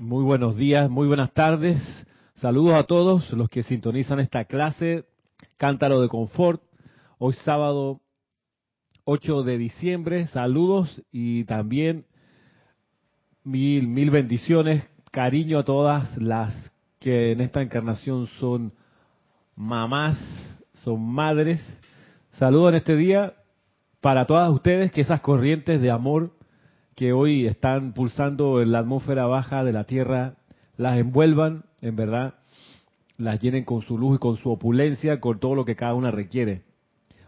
Muy buenos días, muy buenas tardes. Saludos a todos los que sintonizan esta clase Cántaro de Confort. Hoy sábado 8 de diciembre. Saludos y también mil, mil bendiciones. Cariño a todas las que en esta encarnación son mamás, son madres. Saludos en este día para todas ustedes que esas corrientes de amor que hoy están pulsando en la atmósfera baja de la Tierra las envuelvan, en verdad, las llenen con su luz y con su opulencia, con todo lo que cada una requiere.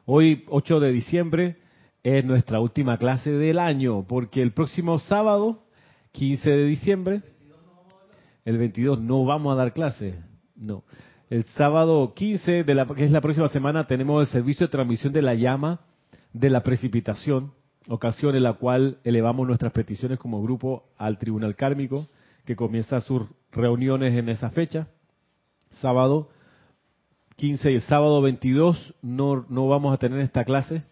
Hoy, 8 de diciembre, es nuestra última clase del año, porque el próximo sábado, 15 de diciembre, el 22 no vamos a dar clase, no. El sábado 15, de la, que es la próxima semana, tenemos el servicio de transmisión de la llama de la precipitación, ocasión en la cual elevamos nuestras peticiones como grupo al Tribunal Kármico, que comienza sus reuniones en esa fecha, sábado 15 y el sábado 22 no, no vamos a tener esta clase.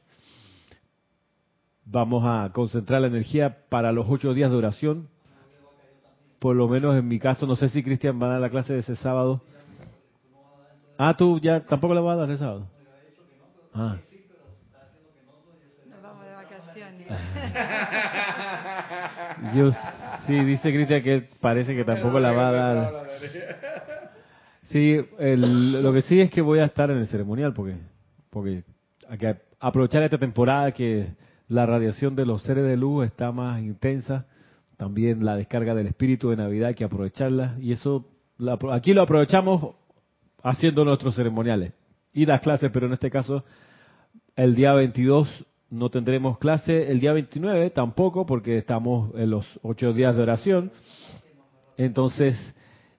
Vamos a concentrar la energía para los ocho días de oración. Por lo menos en mi caso, no sé si Cristian va a dar la clase de ese sábado. Ah, tú ya tampoco la vas a dar ese sábado. Ah. Yo sí, dice Cristian que parece que tampoco la va a dar. Sí, lo que sí es que voy a estar en el ceremonial porque porque hay que aprovechar esta temporada que la radiación de los seres de luz está más intensa, también la descarga del espíritu de Navidad hay que aprovecharla y eso aquí lo aprovechamos haciendo nuestros ceremoniales y las clases, pero en este caso el día 22 no tendremos clase el día 29 tampoco porque estamos en los ocho días de oración. Entonces,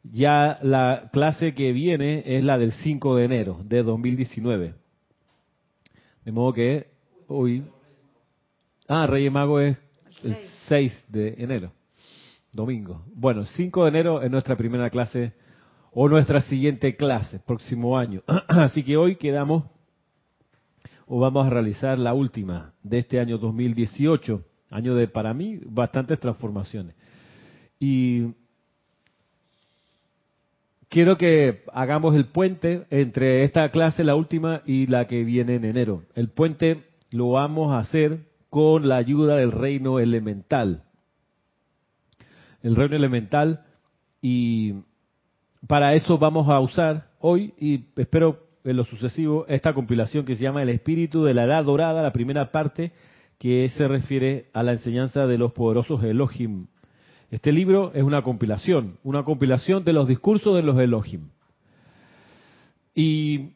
ya la clase que viene es la del 5 de enero de 2019. De modo que hoy... Ah, Reyes Mago es el 6 de enero, domingo. Bueno, 5 de enero es nuestra primera clase o nuestra siguiente clase, próximo año. Así que hoy quedamos o vamos a realizar la última de este año 2018, año de para mí bastantes transformaciones. Y quiero que hagamos el puente entre esta clase, la última, y la que viene en enero. El puente lo vamos a hacer con la ayuda del reino elemental. El reino elemental y para eso vamos a usar hoy y espero en lo sucesivo esta compilación que se llama El Espíritu de la Edad Dorada, la primera parte que se refiere a la enseñanza de los poderosos Elohim. Este libro es una compilación, una compilación de los discursos de los Elohim. ¿Y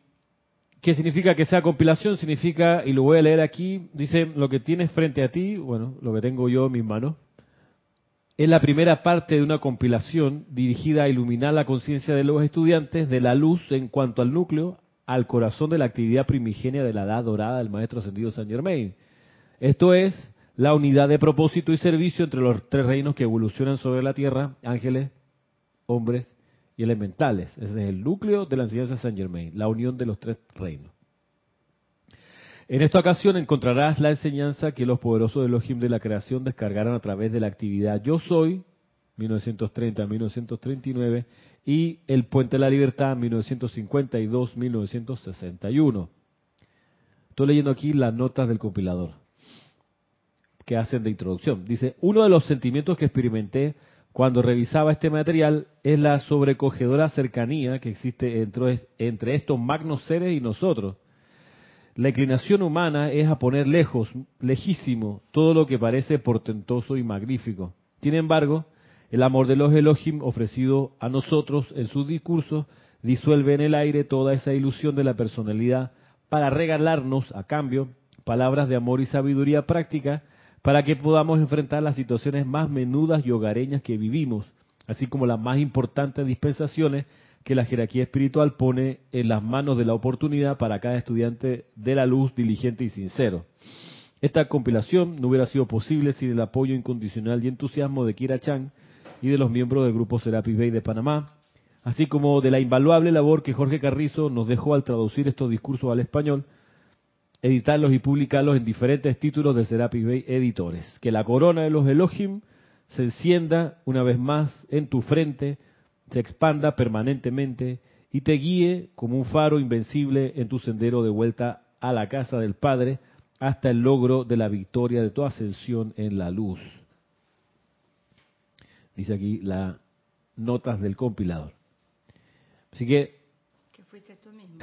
qué significa que sea compilación? Significa, y lo voy a leer aquí, dice, lo que tienes frente a ti, bueno, lo que tengo yo en mis manos, es la primera parte de una compilación dirigida a iluminar la conciencia de los estudiantes de la luz en cuanto al núcleo, al corazón de la actividad primigenia de la edad dorada del Maestro Ascendido San Germain. Esto es la unidad de propósito y servicio entre los tres reinos que evolucionan sobre la tierra, ángeles, hombres y elementales. Ese es el núcleo de la enseñanza de San Germain, la unión de los tres reinos. En esta ocasión encontrarás la enseñanza que los poderosos Elohim de la creación descargaron a través de la actividad Yo Soy, 1930-1939, y El Puente de la Libertad 1952-1961. Estoy leyendo aquí las notas del compilador que hacen de introducción. Dice, uno de los sentimientos que experimenté cuando revisaba este material es la sobrecogedora cercanía que existe entre, entre estos magnos seres y nosotros. La inclinación humana es a poner lejos, lejísimo, todo lo que parece portentoso y magnífico. Sin embargo, el amor de los Elohim ofrecido a nosotros en sus discursos disuelve en el aire toda esa ilusión de la personalidad para regalarnos, a cambio, palabras de amor y sabiduría práctica para que podamos enfrentar las situaciones más menudas y hogareñas que vivimos, así como las más importantes dispensaciones que la jerarquía espiritual pone en las manos de la oportunidad para cada estudiante de la luz diligente y sincero. Esta compilación no hubiera sido posible sin el apoyo incondicional y entusiasmo de Kira Chan, y de los miembros del Grupo Serapis Bay de Panamá, así como de la invaluable labor que Jorge Carrizo nos dejó al traducir estos discursos al español, editarlos y publicarlos en diferentes títulos de Serapis Bay Editores. Que la corona de los Elohim se encienda una vez más en tu frente, se expanda permanentemente y te guíe como un faro invencible en tu sendero de vuelta a la casa del Padre hasta el logro de la victoria de tu ascensión en la luz. Dice aquí las notas del compilador. Así que... Que fuiste tú mismo.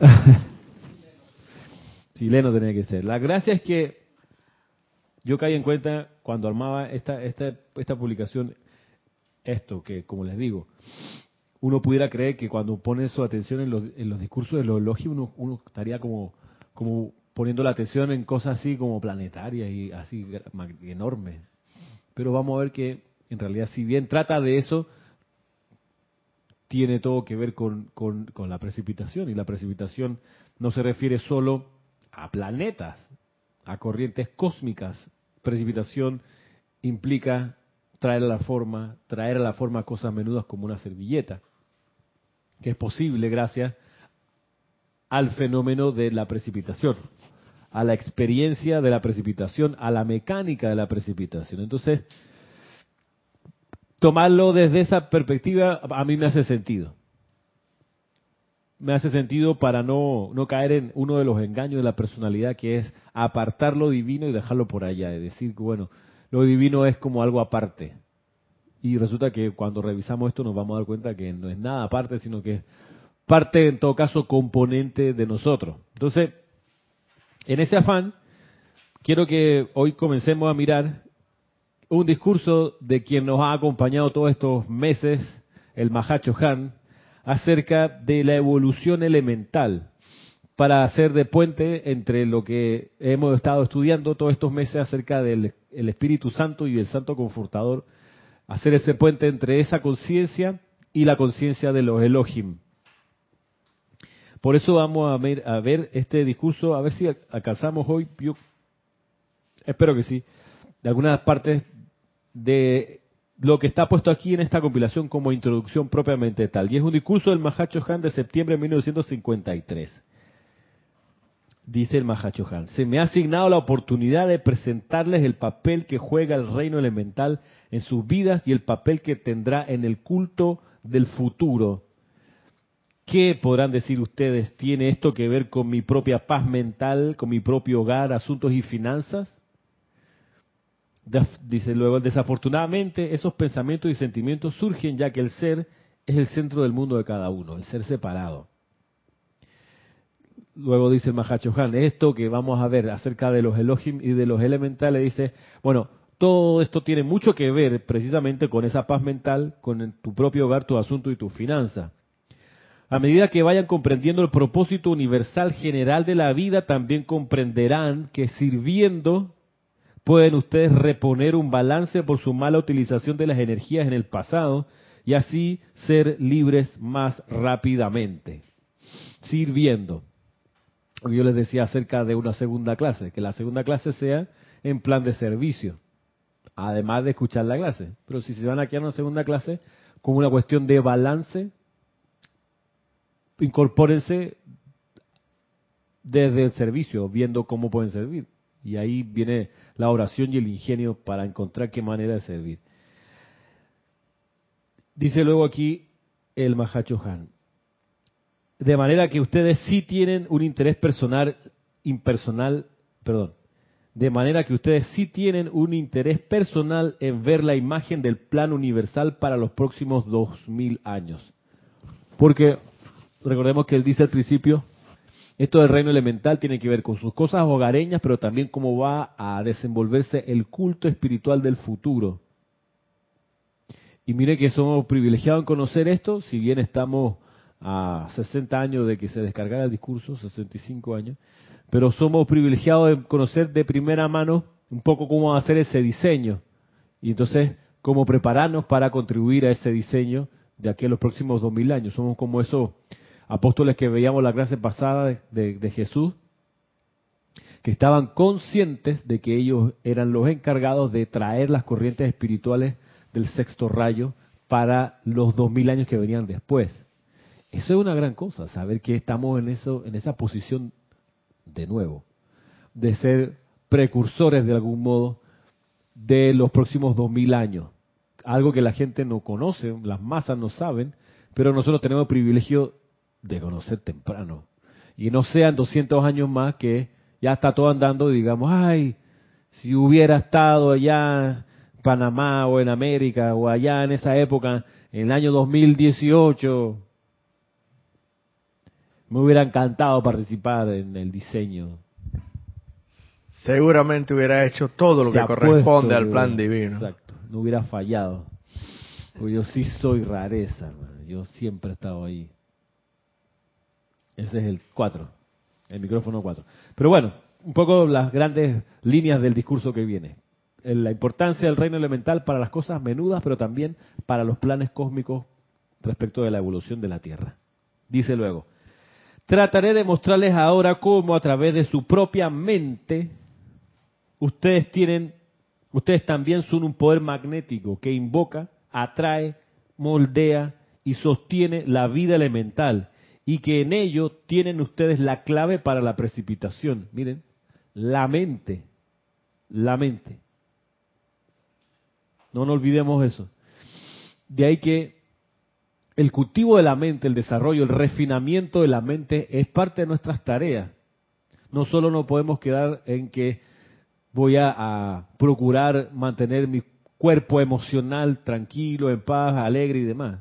Chileno tenía que ser. La gracia es que yo caí en cuenta cuando armaba esta, esta, esta publicación, esto, que como les digo, uno pudiera creer que cuando pone su atención en los, en los discursos de los elogios, uno, uno estaría como, como poniendo la atención en cosas así como planetarias y así enormes. Pero vamos a ver que en realidad si bien trata de eso, tiene todo que ver con, con, con la precipitación y la precipitación no se refiere solo a planetas, a corrientes cósmicas. Precipitación implica traer a la forma, traer a la forma cosas menudas como una servilleta, que es posible gracias al fenómeno de la precipitación, a la experiencia de la precipitación, a la mecánica de la precipitación. Entonces, tomarlo desde esa perspectiva a mí me hace sentido me hace sentido para no, no caer en uno de los engaños de la personalidad que es apartar lo divino y dejarlo por allá, es decir, que bueno, lo divino es como algo aparte. Y resulta que cuando revisamos esto nos vamos a dar cuenta que no es nada aparte, sino que es parte, en todo caso, componente de nosotros. Entonces, en ese afán, quiero que hoy comencemos a mirar un discurso de quien nos ha acompañado todos estos meses, el Mahacho Han, acerca de la evolución elemental para hacer de puente entre lo que hemos estado estudiando todos estos meses acerca del Espíritu Santo y del Santo Confortador, hacer ese puente entre esa conciencia y la conciencia de los Elohim. Por eso vamos a ver, a ver, este discurso, a ver si alcanzamos hoy, espero que sí, de algunas partes de lo que está puesto aquí en esta compilación como introducción propiamente tal. Y es un discurso del Mahacho Han de septiembre de 1953. Dice el Mahacho Han, se me ha asignado la oportunidad de presentarles el papel que juega el reino elemental en sus vidas y el papel que tendrá en el culto del futuro. ¿Qué podrán decir ustedes? ¿Tiene esto que ver con mi propia paz mental, con mi propio hogar, asuntos y finanzas? Dice luego, desafortunadamente esos pensamientos y sentimientos surgen ya que el ser es el centro del mundo de cada uno, el ser separado. Luego dice el Mahacho Han, esto que vamos a ver acerca de los Elohim y de los elementales, dice, bueno, todo esto tiene mucho que ver precisamente con esa paz mental, con tu propio hogar, tu asunto y tu finanza. A medida que vayan comprendiendo el propósito universal general de la vida, también comprenderán que sirviendo pueden ustedes reponer un balance por su mala utilización de las energías en el pasado y así ser libres más rápidamente. Sirviendo. Yo les decía acerca de una segunda clase, que la segunda clase sea en plan de servicio, además de escuchar la clase. Pero si se van a una segunda clase, como una cuestión de balance, incorpórense desde el servicio, viendo cómo pueden servir. Y ahí viene la oración y el ingenio para encontrar qué manera de servir. Dice luego aquí el Mahacho Han. De manera que ustedes sí tienen un interés personal, impersonal, perdón. De manera que ustedes sí tienen un interés personal en ver la imagen del plan universal para los próximos dos mil años. Porque recordemos que él dice al principio, esto del reino elemental tiene que ver con sus cosas hogareñas, pero también cómo va a desenvolverse el culto espiritual del futuro. Y mire que somos privilegiados en conocer esto, si bien estamos a 60 años de que se descargara el discurso, 65 años, pero somos privilegiados en conocer de primera mano un poco cómo hacer ese diseño y entonces cómo prepararnos para contribuir a ese diseño de aquí a los próximos 2000 años. Somos como esos apóstoles que veíamos la clase pasada de, Jesús, que estaban conscientes de que ellos eran los encargados de traer las corrientes espirituales del sexto rayo para los dos mil años que venían después. Eso es una gran cosa, saber que estamos en eso, en esa posición de nuevo, de ser precursores de algún modo de los próximos dos mil años. Algo que la gente no conoce, las masas no saben, pero nosotros tenemos el privilegio de conocer temprano. Y no sean 200 años más que ya está todo andando y digamos, ay, si hubiera estado allá en Panamá o en América o allá en esa época, en el año 2018, me hubiera encantado participar en el diseño. Seguramente hubiera hecho todo lo que corresponde al plan divino. Exacto, no hubiera fallado. Porque yo sí soy rareza, yo siempre he estado ahí. Ese es el 4, el micrófono 4. Pero bueno, un poco las grandes líneas del discurso que viene. La importancia del reino elemental para las cosas menudas, pero también para los planes cósmicos respecto de la evolución de la Tierra. Dice luego, trataré de mostrarles ahora cómo a través de su propia mente ustedes tienen, ustedes también son un poder magnético que invoca, atrae, moldea y sostiene la vida elemental y que en ello tienen ustedes la clave para la precipitación. Miren, la mente, la mente. No nos olvidemos eso. De ahí que el cultivo de la mente, el desarrollo, el refinamiento de la mente es parte de nuestras tareas. No solo nos podemos quedar en que voy a, procurar mantener mi cuerpo emocional tranquilo, en paz, alegre y demás.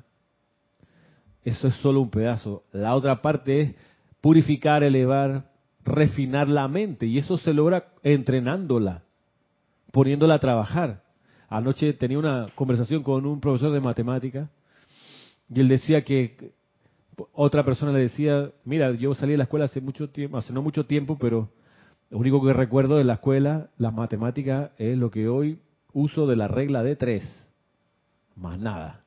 Eso es solo un pedazo. La otra parte es purificar, elevar, refinar la mente y eso se logra entrenándola, poniéndola a trabajar. Anoche tenía una conversación con un profesor de matemática y él decía que otra persona le decía, mira, yo salí de la escuela hace mucho tiempo, hace no mucho tiempo, pero lo único que recuerdo de la escuela, las matemáticas, es lo que hoy uso de la regla de tres, más nada.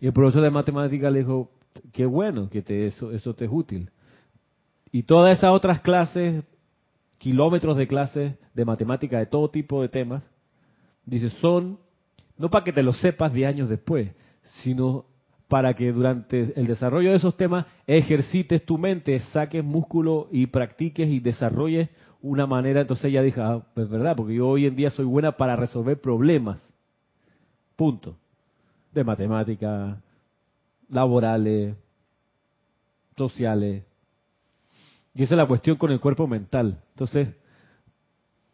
Y el profesor de matemática le dijo, qué bueno que te, eso, eso te es útil. Y todas esas otras clases, kilómetros de clases de matemática de todo tipo de temas, dice, son no para que te lo sepas de años después, sino para que durante el desarrollo de esos temas ejercites tu mente, saques músculo y practiques y desarrolles una manera. Entonces ella dijo, ah, pues verdad, porque yo hoy en día soy buena para resolver problemas. Punto. De matemática, laborales, sociales, y esa es la cuestión con el cuerpo mental. Entonces,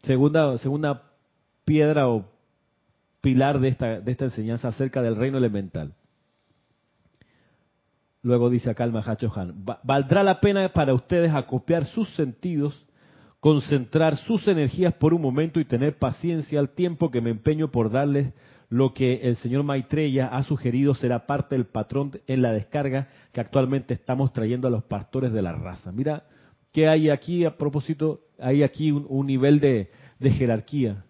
segunda, segunda piedra o pilar de esta, de esta enseñanza acerca del reino elemental. Luego dice acá el Mahacho Han, valdrá la pena para ustedes acopiar sus sentidos, concentrar sus energías por un momento y tener paciencia al tiempo que me empeño por darles lo que el señor Maitreya ha sugerido será parte del patrón en la descarga que actualmente estamos trayendo a los pastores de la raza. Mira, que hay aquí, a propósito, hay aquí un, nivel de, jerarquía.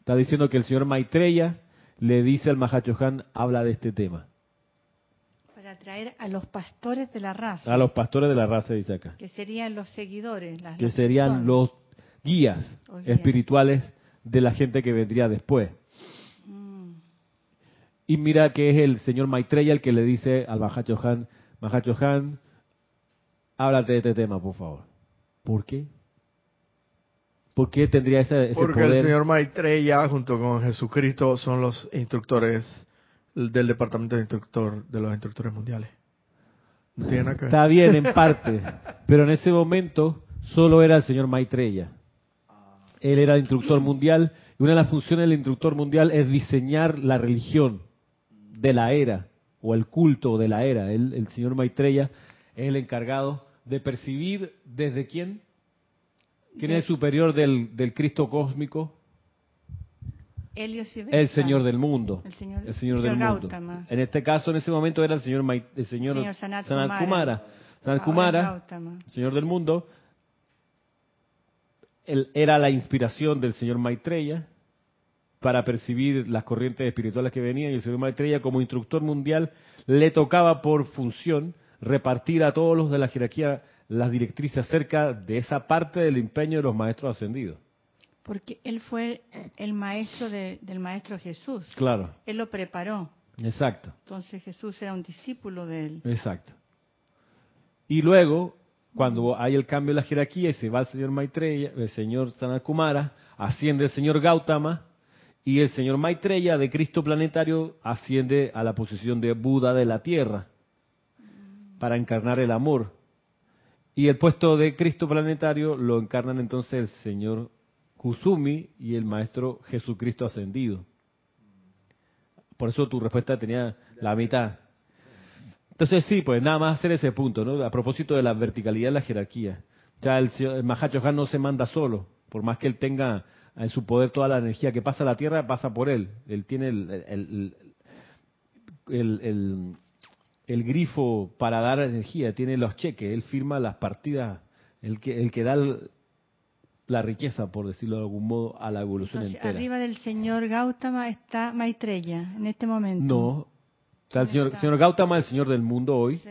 Está diciendo que el señor Maitreya le dice al Mahachohan, habla de este tema. Para atraer a los pastores de la raza. A los pastores de la raza, dice acá. Que serían los seguidores. que serían los guías, espirituales de la gente que vendría después. Y mira que es el señor Maitreya el que le dice al Mahachohan, Mahachohan, háblate de este tema, por favor. ¿Por qué? ¿Por qué tendría ese, ese Porque el señor Maitreya junto con Jesucristo son los instructores del departamento de instructor de los instructores mundiales. No tiene nada que ver. Está bien en parte, pero en ese momento solo era el señor Maitreya. Él era el instructor mundial y una de las funciones del instructor mundial es diseñar la religión de la era o el culto de la era. el señor Maitreya es el encargado de percibir desde quién? ¿Quién es superior del, del Cristo cósmico? el Señor del mundo. El Señor, del mundo. En este caso, en ese momento era el Señor, el señor, Sanat, Kumara. Sanat Kumara, Señor del mundo. Él era la inspiración del Señor Maitreya para percibir las corrientes espirituales que venían y el Señor Maitreya como instructor mundial le tocaba por función repartir a todos los de la jerarquía las directrices acerca de esa parte del empeño de los maestros ascendidos. Porque él fue el maestro del maestro Jesús. Claro. Él lo preparó. Exacto. Entonces Jesús era un discípulo de él. Exacto. Y luego, cuando hay el cambio de la jerarquía y se va el señor Maitreya, el señor Sanakumara, asciende el señor Gautama Y el señor Maitreya de Cristo planetario asciende a la posición de Buda de la Tierra para encarnar el amor. Y el puesto de Cristo planetario lo encarnan entonces el señor Kusumi y el maestro Jesucristo ascendido. Por eso tu respuesta tenía la mitad. Entonces sí, pues nada más hacer ese punto, ¿no? A propósito de la verticalidad de la jerarquía. Ya el, el Mahacho Han no se manda solo, por más que él tenga en su poder toda la energía que pasa a la Tierra, pasa por él. Él tiene el, el, el, grifo para dar energía, tiene los cheques, él firma las partidas, el que, el que da la riqueza, por decirlo de algún modo, a la evolución Entonces, entera. Arriba del señor Gautama está Maitreya en este momento. No, está el ¿Quién señor, está? señor Gautama, el señor del mundo hoy. Sí.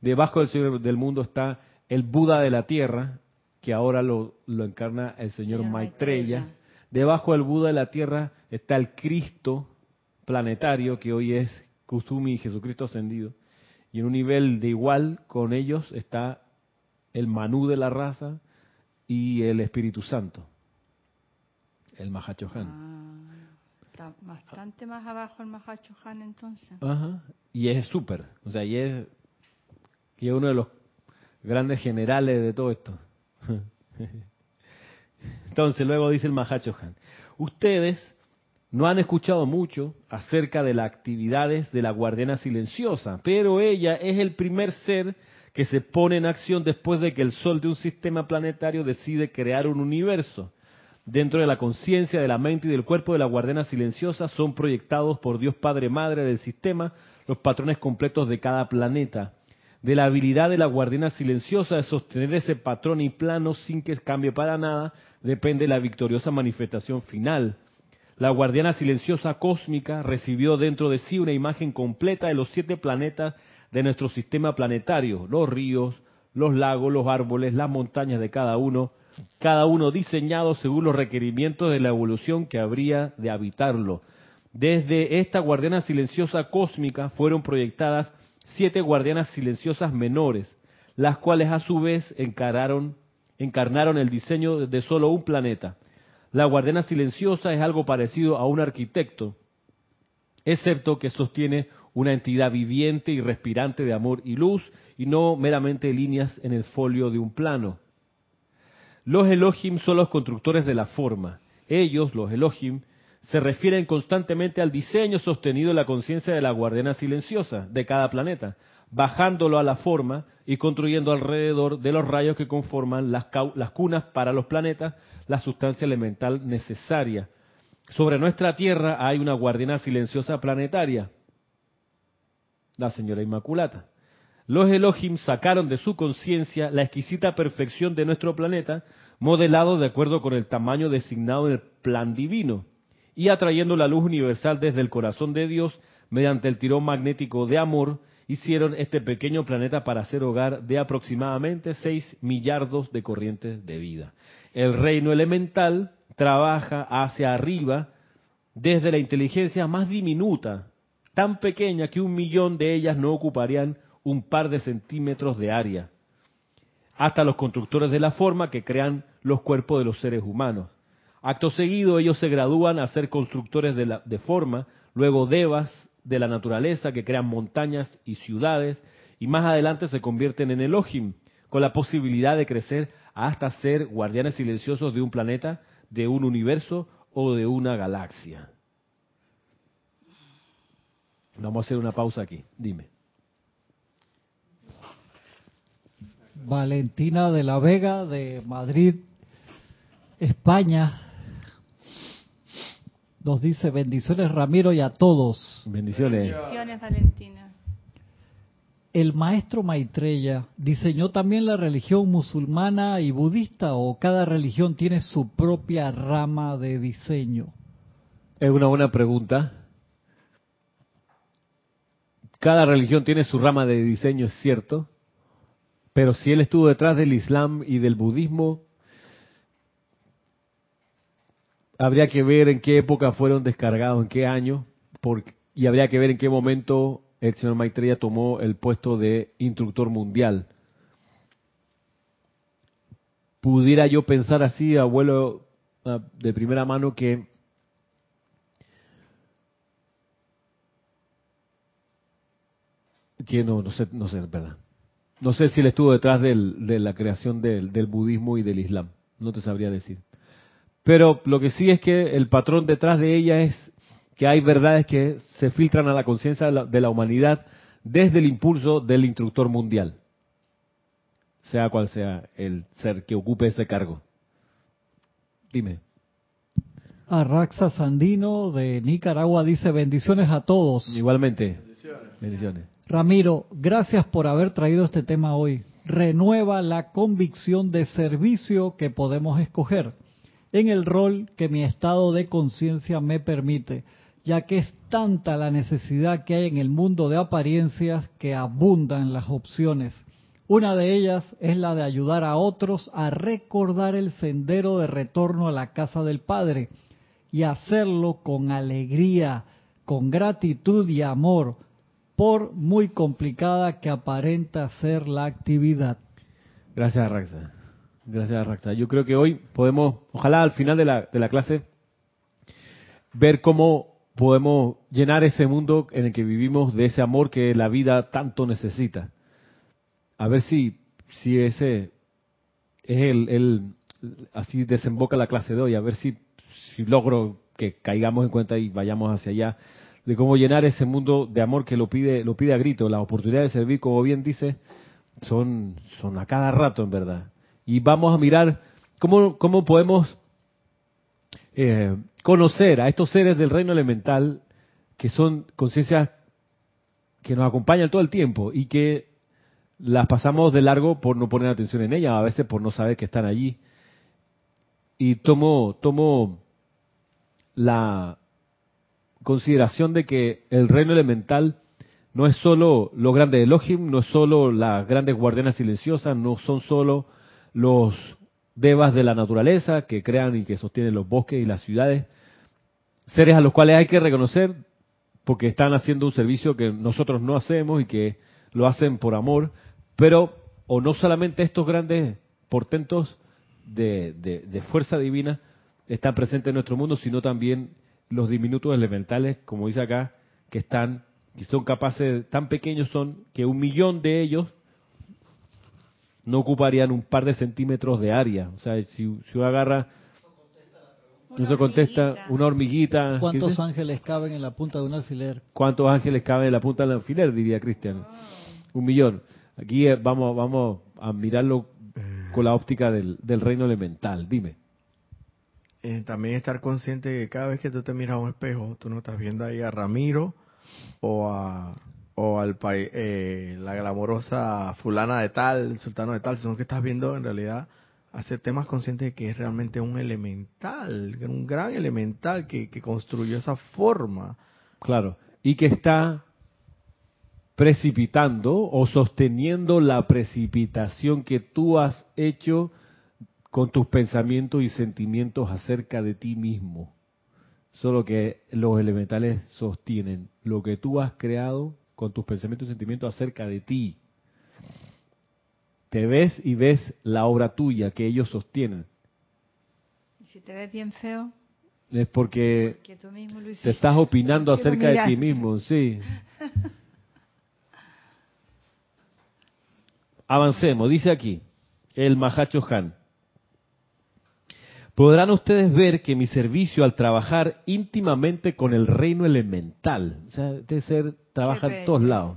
Debajo del señor del mundo está el Buda de la Tierra, que ahora lo, lo encarna el señor, Señor Maitreya. Maitreya. Debajo del Buda de la Tierra está el Cristo planetario, que hoy es Kusumi y Jesucristo ascendido. Y en un nivel de igual con ellos está el Manú de la raza y el Espíritu Santo, el Mahachohan. Ah, está bastante más abajo el Mahacho Han entonces. Ajá. Y es súper, o sea, y es, y es uno de los grandes generales de todo esto. Entonces luego dice el Mahachohan, ustedes no han escuchado mucho acerca de las actividades de la guardiana silenciosa, pero ella es el primer ser que se pone en acción después de que el sol de un sistema planetario decide crear un universo. Dentro de la conciencia, de la mente y del cuerpo de la guardiana silenciosa son proyectados por Dios Padre Madre del sistema los patrones completos de cada planeta. De la habilidad de la guardiana silenciosa de sostener ese patrón y plano sin que cambie para nada, depende la victoriosa manifestación final. La guardiana silenciosa cósmica recibió dentro de sí una imagen completa de los siete planetas de nuestro sistema planetario, los ríos, los lagos, los árboles, las montañas de cada uno, cada uno diseñado según los requerimientos de la evolución que habría de habitarlo. Desde esta guardiana silenciosa cósmica fueron proyectadas siete guardianas silenciosas menores, las cuales a su vez encararon, encarnaron el diseño de solo un planeta. La guardiana silenciosa es algo parecido a un arquitecto, excepto que sostiene una entidad viviente y respirante de amor y luz y no meramente líneas en el folio de un plano. Los Elohim son los constructores de la forma. Ellos, los Elohim, se refieren constantemente al diseño sostenido en la conciencia de la guardiana silenciosa de cada planeta, bajándolo a la forma y construyendo alrededor de los rayos que conforman las, las cunas para los planetas la sustancia elemental necesaria. Sobre nuestra Tierra hay una guardiana silenciosa planetaria, la señora Inmaculata. Los Elohim sacaron de su conciencia la exquisita perfección de nuestro planeta, modelado de acuerdo con el tamaño designado en el plan divino, y atrayendo la luz universal desde el corazón de Dios mediante el tirón magnético de amor, hicieron este pequeño planeta para ser hogar de aproximadamente 6 millardos de corrientes de vida. El reino elemental trabaja hacia arriba desde la inteligencia más diminuta, tan pequeña que un millón de ellas no ocuparían un par de centímetros de área, hasta los constructores de la forma que crean los cuerpos de los seres humanos. Acto seguido, ellos se gradúan a ser constructores de, la, de forma, luego devas de la naturaleza que crean montañas y ciudades, y más adelante se convierten en Elohim, con la posibilidad de crecer hasta ser guardianes silenciosos de un planeta, de un universo o de una galaxia. Vamos a hacer una pausa aquí. Dime. Valentina de la Vega de Madrid, España. Nos dice bendiciones Ramiro y a todos. Bendiciones. Bendiciones, Valentina. ¿El maestro Maitreya diseñó también la religión musulmana y budista o cada religión tiene su propia rama de diseño? Es una buena pregunta. Cada religión tiene su rama de diseño, es cierto, pero si él estuvo detrás del Islam y del budismo, habría que ver en qué época fueron descargados, en qué año, porque, y habría que ver en qué momento el señor Maitreya tomó el puesto de instructor mundial. Pudiera yo pensar así, abuelo, ah, de primera mano, que que no, no sé, no sé, verdad. No sé si él estuvo detrás del, de la creación del, del budismo y del islam. No te sabría decir. Pero lo que sí es que el patrón detrás de ella es que hay verdades que se filtran a la conciencia de, la- de la humanidad desde el impulso del instructor mundial, sea cual sea el ser que ocupe ese cargo. Dime. Arraxa Sandino de Nicaragua dice bendiciones a todos. Igualmente. Bendiciones. Ramiro, gracias por haber traído este tema hoy. Renueva la convicción de servicio que podemos escoger en el rol que mi estado de conciencia me permite, ya que es tanta la necesidad que hay en el mundo de apariencias que abundan las opciones. Una de ellas es la de ayudar a otros a recordar el sendero de retorno a la casa del Padre y hacerlo con alegría, con gratitud y amor, por muy complicada que aparenta ser la actividad. Gracias, Raxa. Gracias, Raxa. Yo creo que hoy podemos, ojalá al final de la, de la clase, ver cómo podemos llenar ese mundo en el que vivimos de ese amor que la vida tanto necesita. A ver si, si ese es el, el- así desemboca la clase de hoy, a ver si, si logro que caigamos en cuenta y vayamos hacia allá de cómo llenar ese mundo de amor que lo pide, lo pide a grito. Las oportunidades de servir, como bien dice, son, son a cada rato en verdad. Y vamos a mirar cómo, cómo podemos eh, conocer a estos seres del reino elemental que son conciencias que nos acompañan todo el tiempo y que las pasamos de largo por no poner atención en ellas, a veces por no saber que están allí. Y tomo, tomo la consideración de que el reino elemental no es solo los grandes Elohim, no es solo las grandes guardianas silenciosas, no son solo los devas de la naturaleza que crean y que sostienen los bosques y las ciudades, seres a los cuales hay que reconocer porque están haciendo un servicio que nosotros no hacemos y que lo hacen por amor, pero o no solamente estos grandes portentos de, de- de fuerza divina están presentes en nuestro mundo, sino también los diminutos elementales, como dice acá, que están, que son capaces, tan pequeños son, que un millón de ellos no ocuparían un par de centímetros de área. O sea, si, si uno agarra, Una eso contesta hormiguita. una hormiguita. ¿qué ¿Cuántos ángeles caben en la punta de un alfiler? ¿Cuántos ángeles caben en la punta del alfiler? Diría Cristian. Un millón. Aquí eh, vamos, vamos a mirarlo con la óptica del, del reino elemental. Dime. Eh, también estar consciente de que cada vez que tú te miras a un espejo, tú no estás viendo ahí a Ramiro o a o al pai- eh, la glamorosa fulana de tal, sultano de tal, sino que estás viendo en realidad hacerte más consciente de que es realmente un elemental, un gran elemental que, que construyó esa forma. Claro. Y que está precipitando o sosteniendo la precipitación que tú has hecho con tus pensamientos y sentimientos acerca de ti mismo. Solo que los elementales sostienen lo que tú has creado con tus pensamientos y sentimientos acerca de ti. Te ves y ves la obra tuya que ellos sostienen. Y si te ves bien feo, Es porque que tú mismo lo hiciste. te estás opinando acerca de ti mismo, sí. Avancemos, dice aquí el Mahacho Han. Podrán ustedes ver que mi servicio al trabajar íntimamente con el reino elemental, o sea, debe ser, trabaja en todos lados.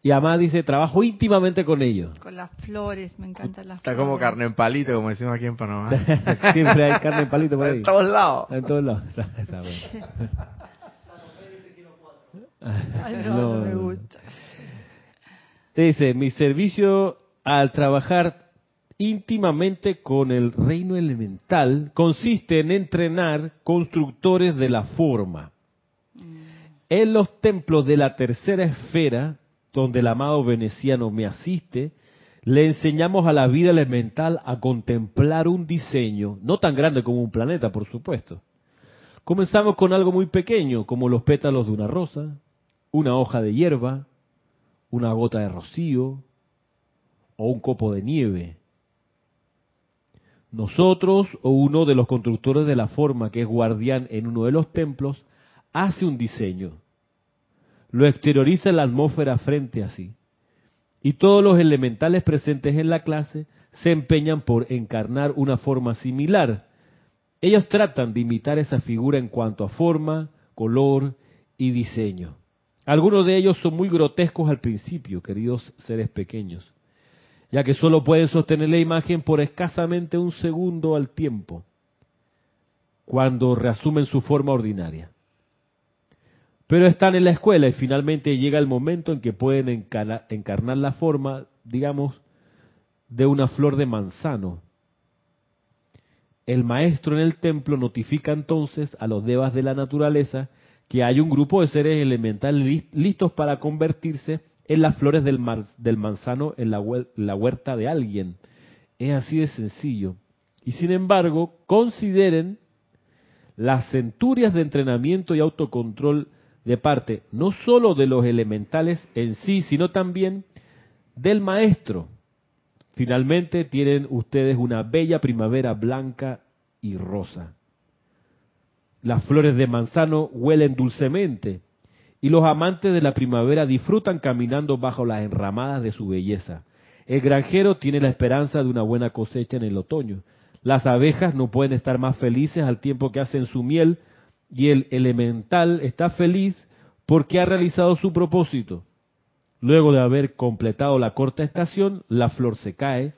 Y además dice, trabajo íntimamente con ellos. Con las flores, me encantan las Está flores. como carne en palito, como decimos aquí en Panamá. Siempre hay carne en palito por Está ahí. en todos lados. Está en todos lados. Está- está bueno. Ay, no, no me gusta. Dice, mi servicio al trabajar íntimamente con el reino elemental consiste en entrenar constructores de la forma. En los templos de la tercera esfera, donde el amado veneciano me asiste, le enseñamos a la vida elemental a contemplar un diseño, no tan grande como un planeta, por supuesto. Comenzamos con algo muy pequeño, como los pétalos de una rosa, una hoja de hierba, una gota de rocío o un copo de nieve. Nosotros o uno de los constructores de la forma que es guardián en uno de los templos hace un diseño. lo exterioriza en la atmósfera frente a sí. Y todos los elementales presentes en la clase se empeñan por encarnar una forma similar. Ellos tratan de imitar esa figura en cuanto a forma, color y diseño. Algunos de ellos son muy grotescos al principio, queridos seres pequeños, ya que solo pueden sostener la imagen por escasamente un segundo al tiempo, cuando reasumen su forma ordinaria. Pero están en la escuela y finalmente llega el momento en que pueden encarnar la forma, digamos, de una flor de manzano. El maestro en el templo notifica entonces a los devas de la naturaleza que hay un grupo de seres elementales listos para convertirse en las flores del, del manzano en la, la huerta de alguien. Es así de sencillo. Y sin embargo, consideren las centurias de entrenamiento y autocontrol de parte no sólo de los elementales en sí, sino también del maestro. Finalmente tienen ustedes una bella primavera blanca y rosa. Las flores de manzano huelen dulcemente y los amantes de la primavera disfrutan caminando bajo las enramadas de su belleza. El granjero tiene la esperanza de una buena cosecha en el otoño. Las abejas no pueden estar más felices al tiempo que hacen su miel y el elemental está feliz porque ha realizado su propósito. Luego de haber completado la corta estación, la flor se cae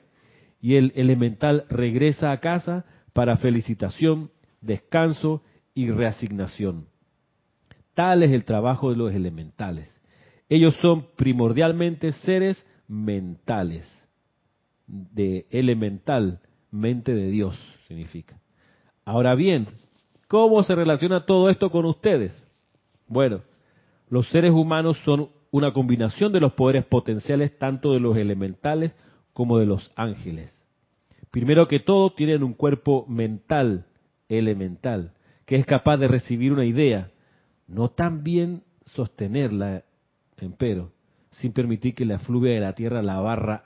y el elemental regresa a casa para felicitación, descanso y reasignación. Tal es el trabajo de los elementales. Ellos son primordialmente seres mentales, de elemental, mente de Dios significa. Ahora bien, ¿cómo se relaciona todo esto con ustedes? Bueno, los seres humanos son una combinación de los poderes potenciales tanto de los elementales como de los ángeles. Primero que todo, tienen un cuerpo mental, elemental que es capaz de recibir una idea, no tan bien sostenerla, empero, sin permitir que la fluvia de la tierra la barra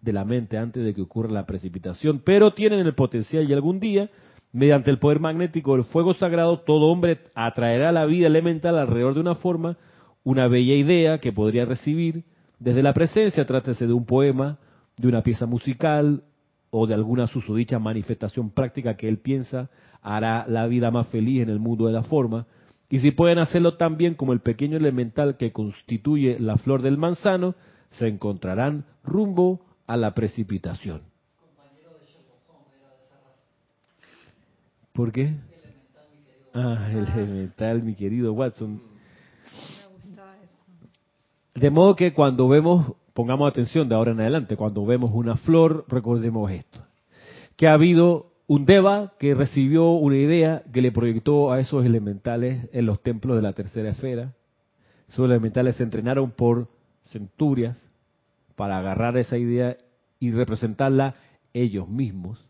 de la mente antes de que ocurra la precipitación, pero tienen el potencial y algún día, mediante el poder magnético del fuego sagrado, todo hombre atraerá la vida elemental alrededor de una forma, una bella idea que podría recibir desde la presencia, trátese de un poema, de una pieza musical o de alguna susodicha manifestación práctica que él piensa hará la vida más feliz en el mundo de la forma. Y si pueden hacerlo tan bien como el pequeño elemental que constituye la flor del manzano, se encontrarán rumbo a la precipitación. ¿Por qué? Ah, el elemental, mi querido Watson. De modo que cuando vemos, pongamos atención de ahora en adelante, cuando vemos una flor, recordemos esto, que ha habido un Deva que recibió una idea que le proyectó a esos elementales en los templos de la tercera esfera. Esos elementales se entrenaron por centurias para agarrar esa idea y representarla ellos mismos.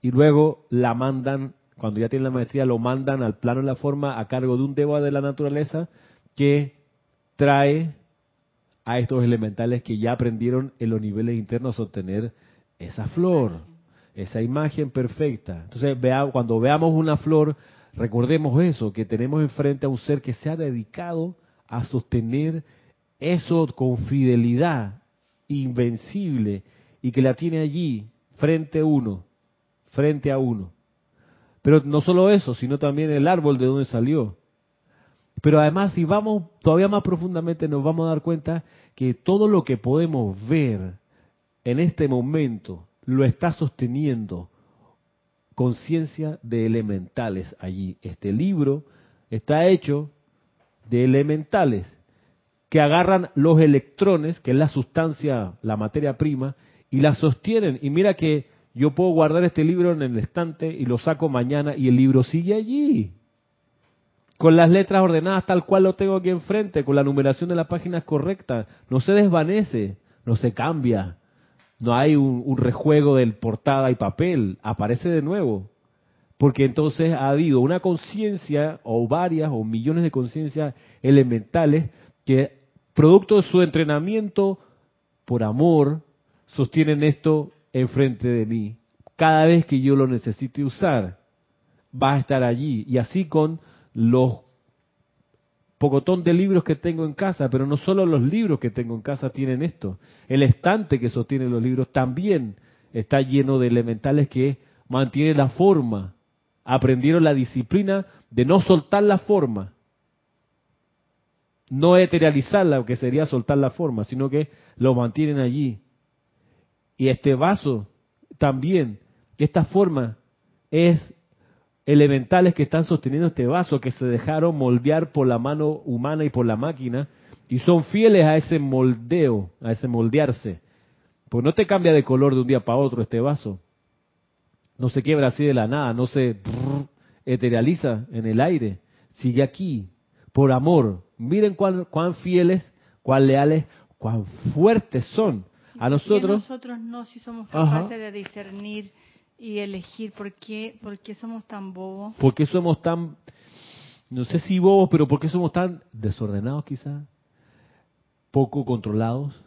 Y luego la mandan, cuando ya tienen la maestría, lo mandan al plano de la forma a cargo de un Deva de la naturaleza que trae a estos elementales que ya aprendieron en los niveles internos a obtener esa flor esa imagen perfecta. Entonces, cuando veamos una flor, recordemos eso, que tenemos enfrente a un ser que se ha dedicado a sostener eso con fidelidad invencible y que la tiene allí frente a uno, frente a uno. Pero no solo eso, sino también el árbol de donde salió. Pero además, si vamos todavía más profundamente, nos vamos a dar cuenta que todo lo que podemos ver en este momento lo está sosteniendo conciencia de elementales allí. Este libro está hecho de elementales que agarran los electrones, que es la sustancia, la materia prima, y la sostienen. Y mira que yo puedo guardar este libro en el estante y lo saco mañana y el libro sigue allí. Con las letras ordenadas tal cual lo tengo aquí enfrente, con la numeración de las páginas correcta. No se desvanece, no se cambia, no hay un, rejuego del portada y papel, aparece de nuevo. Porque entonces ha habido una conciencia, o varias, o millones de conciencias elementales, que producto de su entrenamiento por amor, sostienen esto enfrente de mí. Cada vez que yo lo necesite usar, va a estar allí. Y así con los pocotón de libros que tengo en casa, pero no solo los libros que tengo en casa tienen esto. El estante que sostiene los libros también está lleno de elementales que mantienen la forma. Aprendieron la disciplina de no soltar la forma, no eterializarla, que sería soltar la forma, sino que lo mantienen allí. Y este vaso también, esta forma es elementales que están sosteniendo este vaso, que se dejaron moldear por la mano humana y por la máquina, y son fieles a ese moldeo, a ese moldearse. Pues no te cambia de color de un día para otro este vaso. No se quiebra así de la nada, no se eterializa en el aire. Sigue aquí, por amor. Miren cuán, cuán fieles, cuán leales, cuán fuertes son. A nosotros. nosotros no, si somos capaces de discernir y elegir por qué, por qué somos tan bobos. ¿Por qué somos tan, no sé si bobos, pero por qué somos tan desordenados quizás? Poco controlados.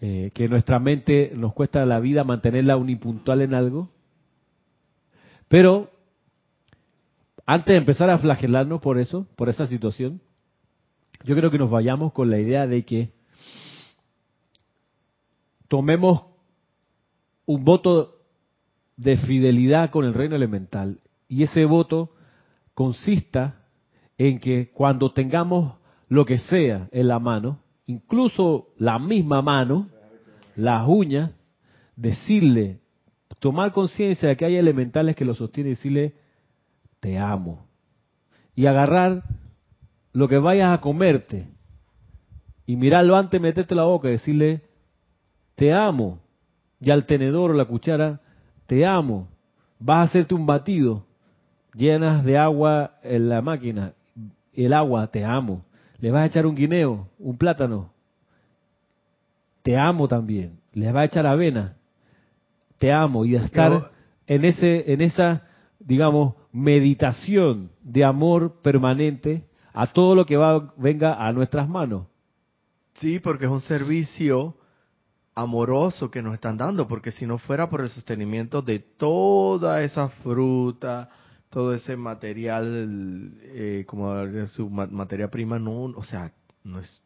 Eh, que nuestra mente nos cuesta la vida mantenerla unipuntual en algo. Pero antes de empezar a flagelarnos por eso, por esa situación, yo creo que nos vayamos con la idea de que tomemos un voto de fidelidad con el reino elemental y ese voto consista en que cuando tengamos lo que sea en la mano, incluso la misma mano, las uñas, decirle, tomar conciencia de que hay elementales que lo sostienen y decirle, te amo. Y agarrar lo que vayas a comerte y mirarlo antes meterte la boca y decirle, te amo. Y al tenedor o la cuchara, te amo. Vas a hacerte un batido, llenas de agua en la máquina, el agua, te amo. Le vas a echar un guineo, un plátano, te amo también. Le vas a echar avena, te amo. Y estar en, ese, en esa, digamos, meditación de amor permanente a todo lo que va, venga a nuestras manos. Sí, porque es un servicio amoroso que nos están dando, porque si no fuera por el sostenimiento de toda esa fruta, todo ese material, eh, como su materia prima, no, o sea, no es,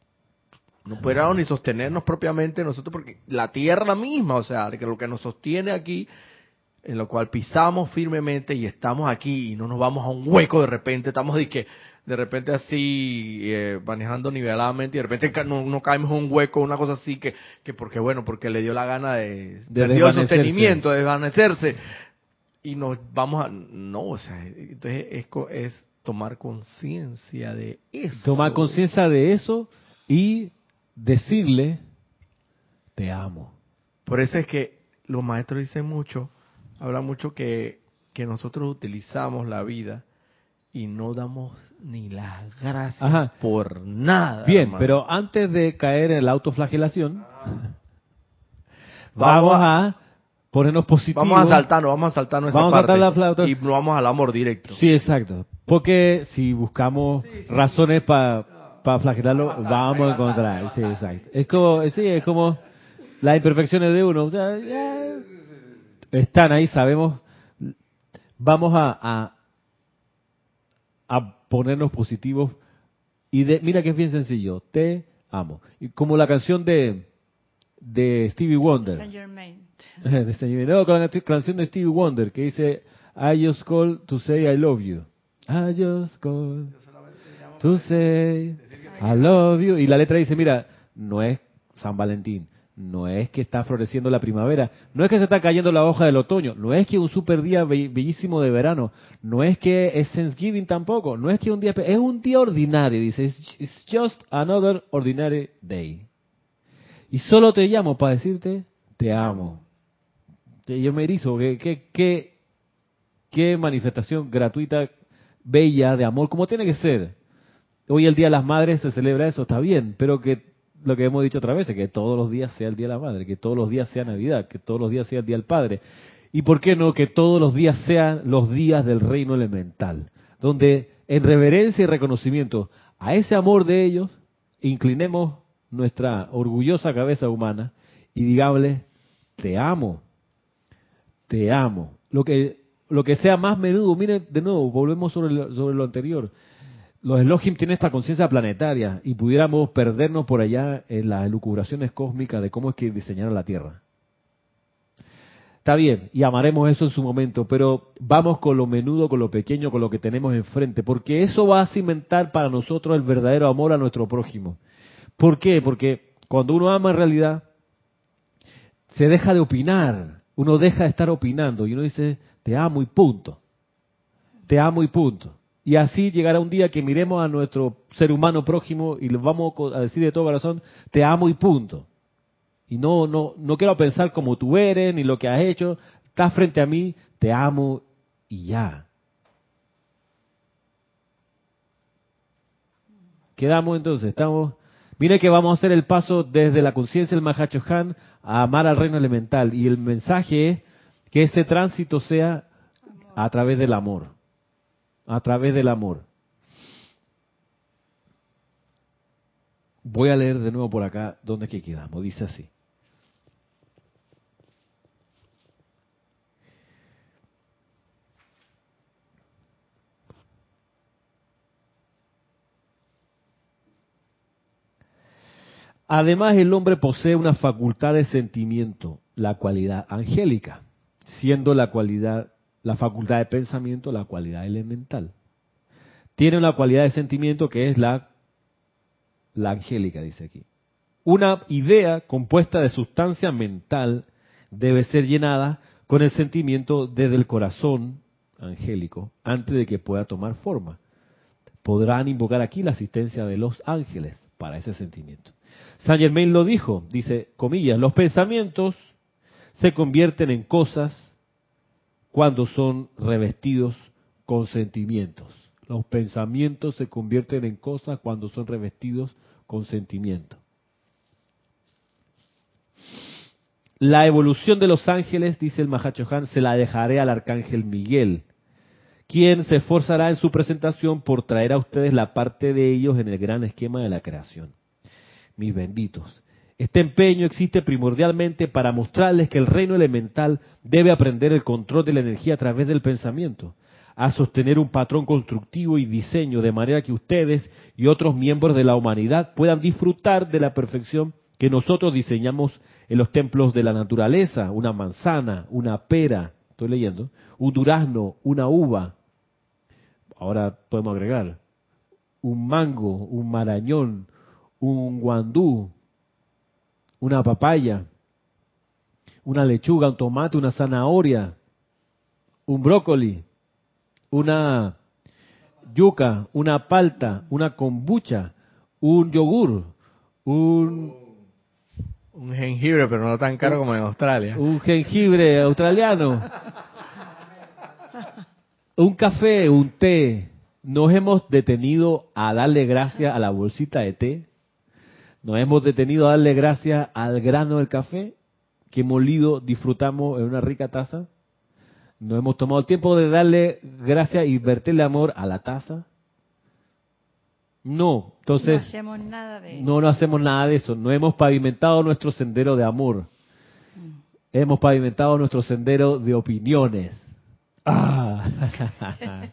no pudiéramos ni sostenernos propiamente nosotros, porque la tierra misma, o sea, que lo que nos sostiene aquí, en lo cual pisamos firmemente y estamos aquí y no nos vamos a un hueco de repente, estamos de que de repente así eh, manejando niveladamente y de repente no, no, caemos en un hueco, una cosa así que, que porque bueno, porque le dio la gana de, de dio sostenimiento, de desvanecerse y nos vamos a no, o sea, entonces es, es tomar conciencia de eso. Tomar conciencia de eso y decirle te amo. Por eso es que los maestros dicen mucho, hablan mucho que que nosotros utilizamos la vida y no damos ni las gracias por nada. Bien, pero antes de caer en la autoflagelación, vamos, a, ponernos positivos. Vamos a saltarnos, vamos a saltarnos esa vamos parte la y no vamos al amor directo. Sí, exacto. Porque si buscamos razones para para flagelarlo, vamos a encontrar. Sí, exacto. Es como, sí, es como las imperfecciones de uno. O sea, están ahí, sabemos. Vamos a a ponernos positivos y de, mira que es bien sencillo, te amo. Y como la canción de, de Stevie Wonder. Saint Germain. de No, con la canción de Stevie Wonder que dice, I just call to say I love you. I just call to say I love you. Y la letra dice, mira, no es San Valentín, no es que está floreciendo la primavera, no es que se está cayendo la hoja del otoño, no es que un super día bellísimo de verano, no es que es Thanksgiving tampoco, no es que un día es un día ordinario, dice, it's just another ordinary day. Y solo te llamo para decirte, te amo. Yo me erizo, qué, qué, qué manifestación gratuita, bella de amor, como tiene que ser. Hoy el Día de las Madres se celebra eso, está bien, pero que lo que hemos dicho otra vez, que todos los días sea el Día de la Madre, que todos los días sea Navidad, que todos los días sea el Día del Padre. Y por qué no que todos los días sean los días del reino elemental, donde en reverencia y reconocimiento a ese amor de ellos, inclinemos nuestra orgullosa cabeza humana y digámosle, te amo, te amo. Lo que, lo que sea más menudo, miren de nuevo, volvemos sobre lo, sobre lo anterior. Los Elohim tienen esta conciencia planetaria y pudiéramos perdernos por allá en las elucubraciones cósmicas de cómo es que diseñaron la Tierra. Está bien, y amaremos eso en su momento, pero vamos con lo menudo, con lo pequeño, con lo que tenemos enfrente, porque eso va a cimentar para nosotros el verdadero amor a nuestro prójimo. ¿Por qué? Porque cuando uno ama en realidad, se deja de opinar, uno deja de estar opinando y uno dice, te amo y punto. Te amo y punto. Y así llegará un día que miremos a nuestro ser humano prójimo y le vamos a decir de todo corazón, te amo y punto. Y no, no, no quiero pensar como tú eres, ni lo que has hecho. Estás frente a mí, te amo y ya. Quedamos entonces, estamos... Mire que vamos a hacer el paso desde la conciencia del Mahacho Han a amar al reino elemental. Y el mensaje es que ese tránsito sea a través del amor. A través del amor. Voy a leer de nuevo por acá donde que quedamos. Dice así. Además, el hombre posee una facultad de sentimiento, la cualidad angélica, siendo la cualidad, la facultad de pensamiento, la cualidad elemental. Tiene una cualidad de sentimiento que es la, la angélica, dice aquí. Una idea compuesta de sustancia mental debe ser llenada con el sentimiento desde el corazón angélico antes de que pueda tomar forma. Podrán invocar aquí la asistencia de los ángeles para ese sentimiento. Saint Germain lo dijo, dice, comillas, los pensamientos se convierten en cosas cuando son revestidos con sentimientos. Los pensamientos se convierten en cosas cuando son revestidos con sentimiento. La evolución de los ángeles, dice el Mahachohan, se la dejaré al arcángel Miguel, quien se esforzará en su presentación por traer a ustedes la parte de ellos en el gran esquema de la creación mis benditos. Este empeño existe primordialmente para mostrarles que el reino elemental debe aprender el control de la energía a través del pensamiento, a sostener un patrón constructivo y diseño de manera que ustedes y otros miembros de la humanidad puedan disfrutar de la perfección que nosotros diseñamos en los templos de la naturaleza, una manzana, una pera, estoy leyendo, un durazno, una uva. Ahora podemos agregar un mango, un marañón, un guandú, una papaya, una lechuga, un tomate, una zanahoria, un brócoli, una yuca, una palta, una kombucha, un yogur, un un jengibre, pero no tan caro como en Australia. Un jengibre australiano. un café, un té. Nos hemos detenido a darle gracias a la bolsita de té nos hemos detenido a darle gracias al grano del café que molido disfrutamos en una rica taza. Nos hemos tomado el tiempo de darle gracias y verterle amor a la taza. No, entonces no hacemos nada de eso. No, no hacemos nada de eso. No hemos pavimentado nuestro sendero de amor. Mm. Hemos pavimentado nuestro sendero de opiniones. Ah.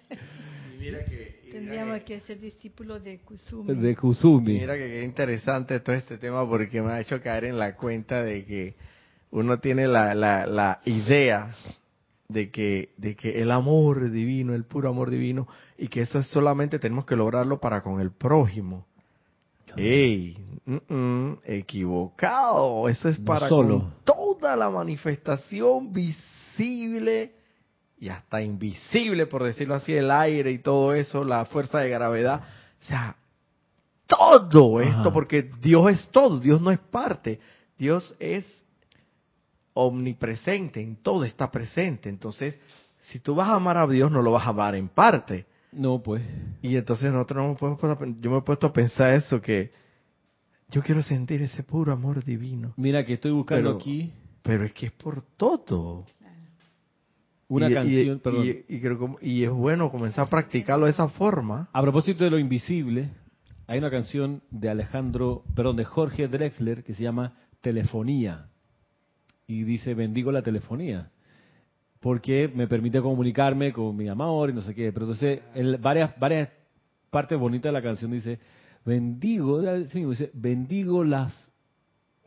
mira que Tendríamos que ser discípulos de Kusumi. De Kusumi. Mira que qué interesante todo este tema porque me ha hecho caer en la cuenta de que uno tiene la, la, la idea de que, de que el amor divino, el puro amor divino, y que eso es solamente tenemos que lograrlo para con el prójimo. ¡Ey! equivocado. Eso es para con toda la manifestación visible y hasta invisible, por decirlo así, el aire y todo eso, la fuerza de gravedad. O sea, todo esto, porque Dios es todo, Dios no es parte, Dios es omnipresente, en todo está presente. Entonces, si tú vas a amar a Dios, no lo vas a amar en parte. No, pues. Y entonces nosotros no podemos, yo me he puesto a pensar eso, que yo quiero sentir ese puro amor divino. Mira que estoy buscando aquí. Pero es que es por todo una canción, perdón. Y, es bueno comenzar a practicarlo de esa forma. A propósito de lo invisible, hay una canción de Alejandro, perdón, de Jorge Drexler que se llama Telefonía. Y dice, bendigo la telefonía. Porque me permite comunicarme con mi amor y no sé qué. Pero entonces, varias, varias parte bonita de la canción dice, bendigo, dice, bendigo las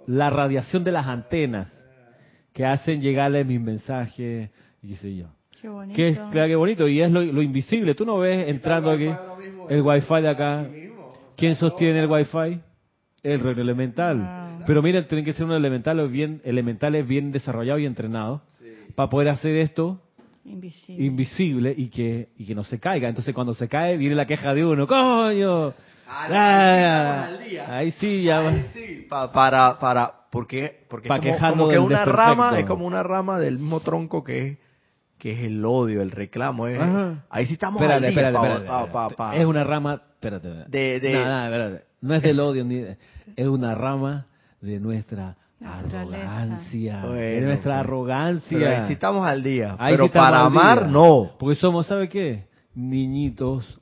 la radiación de las antenas que hacen llegarle mis mensajes, y qué sé yo. Qué bonito. Que es, claro que bonito, y es lo, lo invisible. Tú no ves entrando aquí el wifi de acá. ¿Quién sostiene el wifi? El reino elemental. Wow. Pero miren, tienen que ser unos elementales bien, elementales bien desarrollados y entrenados para poder hacer esto Invisible. invisible y que, y que no se caiga. Entonces cuando se cae viene la queja de uno, coño. Ah, Ah, ahí sí día. ahí sí ya. Ahí sí, pa- para, para, porque, porque Pa' es como, como que una rama, es como una rama del mismo tronco que es, que es el odio, el reclamo. es- ahí sí estamos Espérate, al día, espérate, pa- espérate, pa- espérate. pa- pa- Es una rama, espérate, espérate. De- de- No, no, espérate. No es del odio, ni de- es una rama de nuestra arrogancia. de nuestra pues. arrogancia. Pero ahí sí estamos al día. Ahí pero sí para amar, no. Porque somos, ¿sabe qué? Niñitos,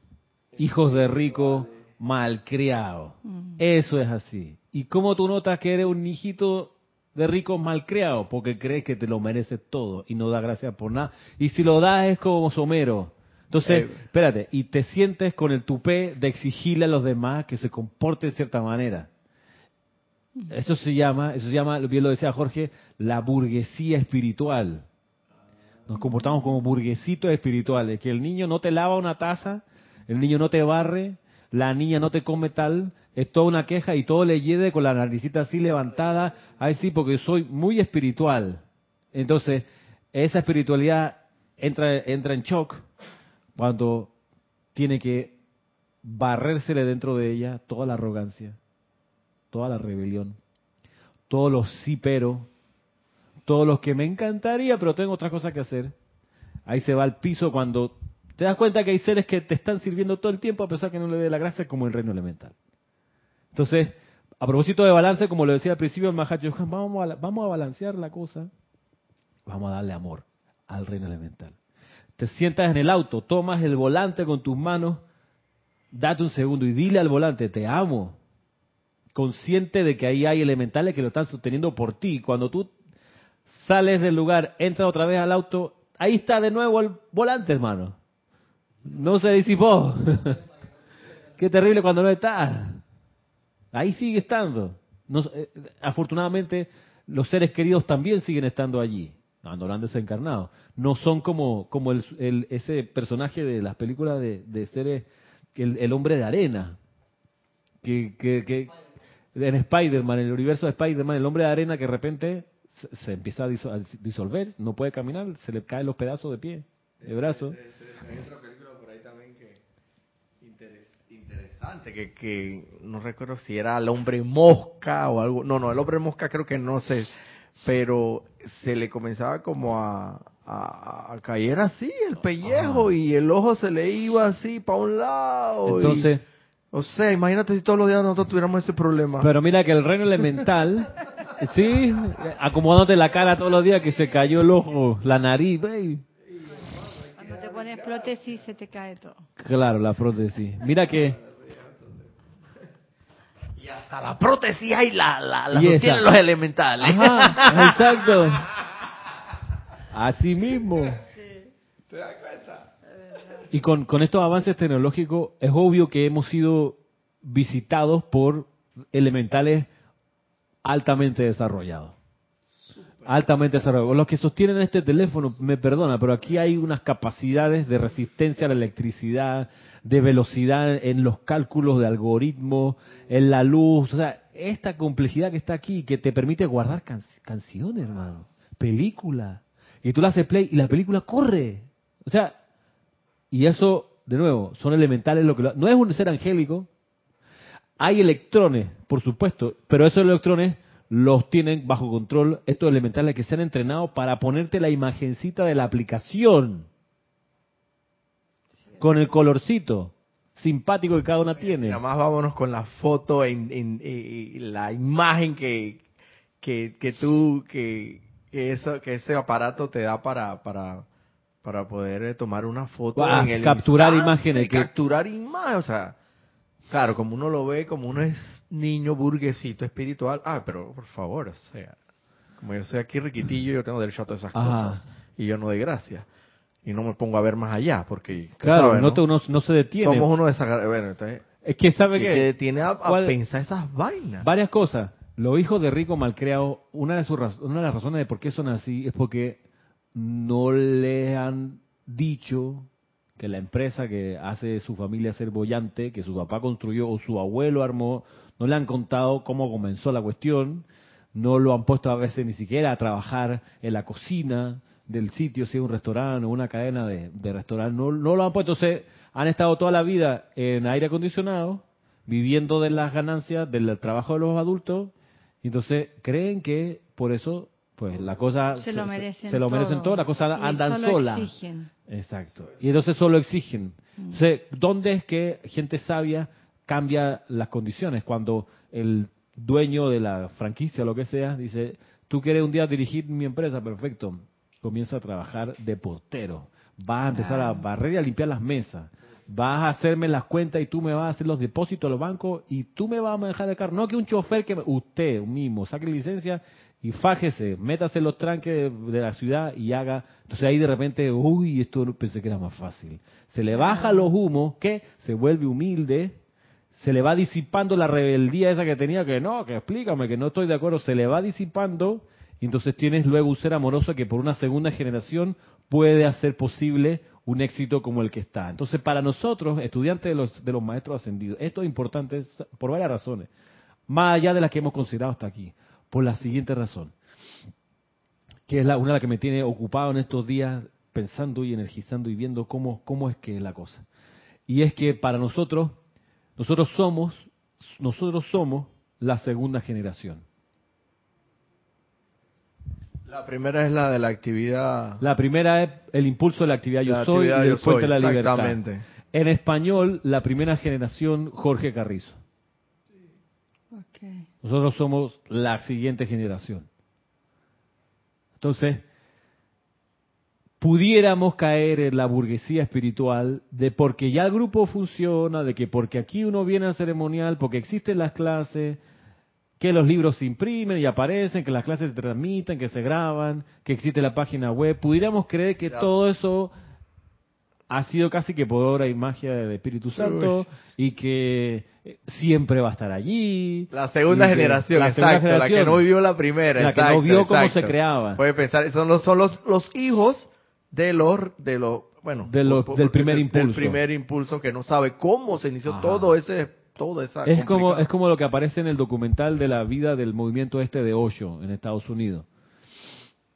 hijos de rico, malcriados. Mm. Eso es así. ¿Y cómo tú notas que eres un hijito de rico malcriado? Porque crees que te lo mereces todo y no da gracias por nada. Y si lo das es como somero. Entonces, Eh. espérate, y te sientes con el tupé de exigirle a los demás que se comporten de cierta manera. Eso se llama, eso se llama, bien lo decía Jorge, la burguesía espiritual. Nos comportamos como burguesitos espirituales, que el niño no te lava una taza, el niño no te barre, la niña no te come tal, es toda una queja y todo le lleve con la naricita así levantada, ay sí, porque soy muy espiritual. Entonces, esa espiritualidad entra, entra en shock cuando tiene que barrérsele dentro de ella toda la arrogancia, toda la rebelión, todos los sí pero, todos los que me encantaría, pero tengo otras cosas que hacer. Ahí se va al piso cuando te das cuenta que hay seres que te están sirviendo todo el tiempo a pesar que no le dé la gracia como el reino elemental. Entonces, a propósito de balance, como lo decía al principio el vamos a, vamos a balancear la cosa, vamos a darle amor al reino elemental. Te sientas en el auto, tomas el volante con tus manos, date un segundo y dile al volante, te amo, consciente de que ahí hay elementales que lo están sosteniendo por ti. Cuando tú sales del lugar, entras otra vez al auto, ahí está de nuevo el volante, hermano. No se disipó. Qué terrible cuando no está. Ahí sigue estando. Eh, afortunadamente, los seres queridos también siguen estando allí, cuando lo han desencarnado. No son como, como el, ese personaje de las películas de, seres, el, el hombre de arena, que, que, que en Spider-Man, en el universo de Spider-Man, el hombre de arena que de repente se, empieza a diso- a disolver, no puede caminar, se le caen los pedazos de pie, de brazo por ahí también que interes- interesante, que, que no recuerdo si era el hombre mosca o algo. No, no, el hombre mosca creo que no sé, pero se le comenzaba como a, a, a caer así el pellejo Ajá. y el ojo se le iba así para un lado. y- Entonces, o sea, imagínate si todos los días nosotros tuviéramos ese problema. pero mira que el reino elemental, sí, acomodándote la cara todos los días que se cayó el ojo, la nariz, ve, Cuando te pones prótesis se te cae todo. Claro, la prótesis. Mira que y hasta la prótesis ahí la, la, la Y esa. sostienen los elementales. Ajá, exacto. Así mismo. ¿Te das cuenta? Y con, con estos avances tecnológicos es obvio que hemos sido visitados por elementales altamente desarrollados. Altamente desarrollados. Los que sostienen este teléfono, me perdona, pero aquí hay unas capacidades de resistencia a la electricidad, de velocidad en los cálculos de algoritmos, en la luz. O sea, esta complejidad que está aquí, que te permite guardar can- canciones, hermano, películas. Y tú le haces play y la película corre. O sea, y eso, de nuevo, son elementales lo que lo- no es un ser angélico. Hay electrones, por supuesto, pero esos electrones los tienen bajo control estos elementales que se han entrenado para ponerte la imagencita de la aplicación con el colorcito simpático que cada una tiene. Nada más vámonos con la foto, en, la imagen que, que, que tú, que, que, eso, que ese aparato te da para, para, para poder eh, tomar una foto. Ah, en el capturar instante, imágenes que- Capturar imágenes, o sea, claro, como uno lo ve, como uno es niño burguesito espiritual, ah, pero por favor, o sea, como yo soy aquí riquitillo, yo tengo derecho a todas esas Ajá. cosas, y yo no doy gracias. Y no me pongo a ver más allá, porque Claro, ¿sabes, no, no? te- uno no se detiene. somos uno de esas... Bueno, entonces, Es que sabe ¿qué que te detiene a, a ¿Cuál- pensar esas vainas? varias cosas. Los hijos de rico malcriados, una de sus una de las razones de por qué son así es porque no le han dicho que la empresa que hace su familia ser bollante, que su papá construyó o su abuelo armó, no le han contado cómo comenzó la cuestión, no lo han puesto a veces ni siquiera a trabajar en la cocina del sitio, si es un restaurante o una cadena de, de restaurantes, no, no lo han puesto, entonces han estado toda la vida en aire acondicionado, viviendo de las ganancias del trabajo de los adultos, y entonces creen que por eso pues la cosa Se lo merecen se lo merecen todo. cosas Y andan solo exigen. Exacto. Y entonces solo exigen. Entonces, ¿dónde es que gente sabia cambia las condiciones? Cuando el dueño de la franquicia, lo que sea, dice, tú quieres un día dirigir mi empresa, perfecto. Comienza a trabajar de portero. Vas a empezar a barrer y a limpiar las mesas. Vas a hacerme las cuentas y tú me vas a hacer los depósitos a los bancos y tú me vas a manejar el carro. No que un chofer que me- usted mismo saque licencia y fájese, métase en los tranques de, de la ciudad y haga. Entonces ahí de repente, uy, esto no- pensé que era más fácil. Se le baja los humos, que se vuelve humilde, se le va disipando la rebeldía esa que tenía, que no, que explícame, que no estoy de acuerdo, se le va disipando, y entonces tienes luego un ser amoroso que por una segunda generación puede hacer posible un éxito como el que está. Entonces, para nosotros, estudiantes de los, de los maestros ascendidos, esto es importante por varias razones, más allá de las que hemos considerado hasta aquí, por la siguiente razón, que es la, una de las que me tiene ocupado en estos días pensando y energizando y viendo cómo, cómo es que es la cosa. Y es que para nosotros, nosotros somos, nosotros somos la segunda generación. La primera es la de la actividad... La primera es el impulso de la actividad yo La soy actividad y el puente de la libertad. exactamente. En español, la primera generación, Jorge Carrizo. Ok. Nosotros somos la siguiente generación. Entonces, pudiéramos caer en la burguesía espiritual de porque ya el grupo funciona, de que porque aquí uno viene al ceremonial, porque existen las clases, que los libros se imprimen y aparecen, que las clases se transmiten, que se graban, que existe la página web, pudiéramos creer que todo eso ha sido casi que por obra y magia del Espíritu Santo Uy. y que eh, siempre va a estar allí. La segunda generación, la segunda exacto, la que generación. no vivió la primera, La que no exacto, vio cómo se creaba. Puede pensar, son los, son los, los hijos de los, de los, bueno, De los- por- por- del primer impulso. Del primer impulso que no sabe cómo se inició Ajá. todo ese, esa. Es como, es como lo que aparece en el documental de la vida del movimiento este de Osho en Estados Unidos.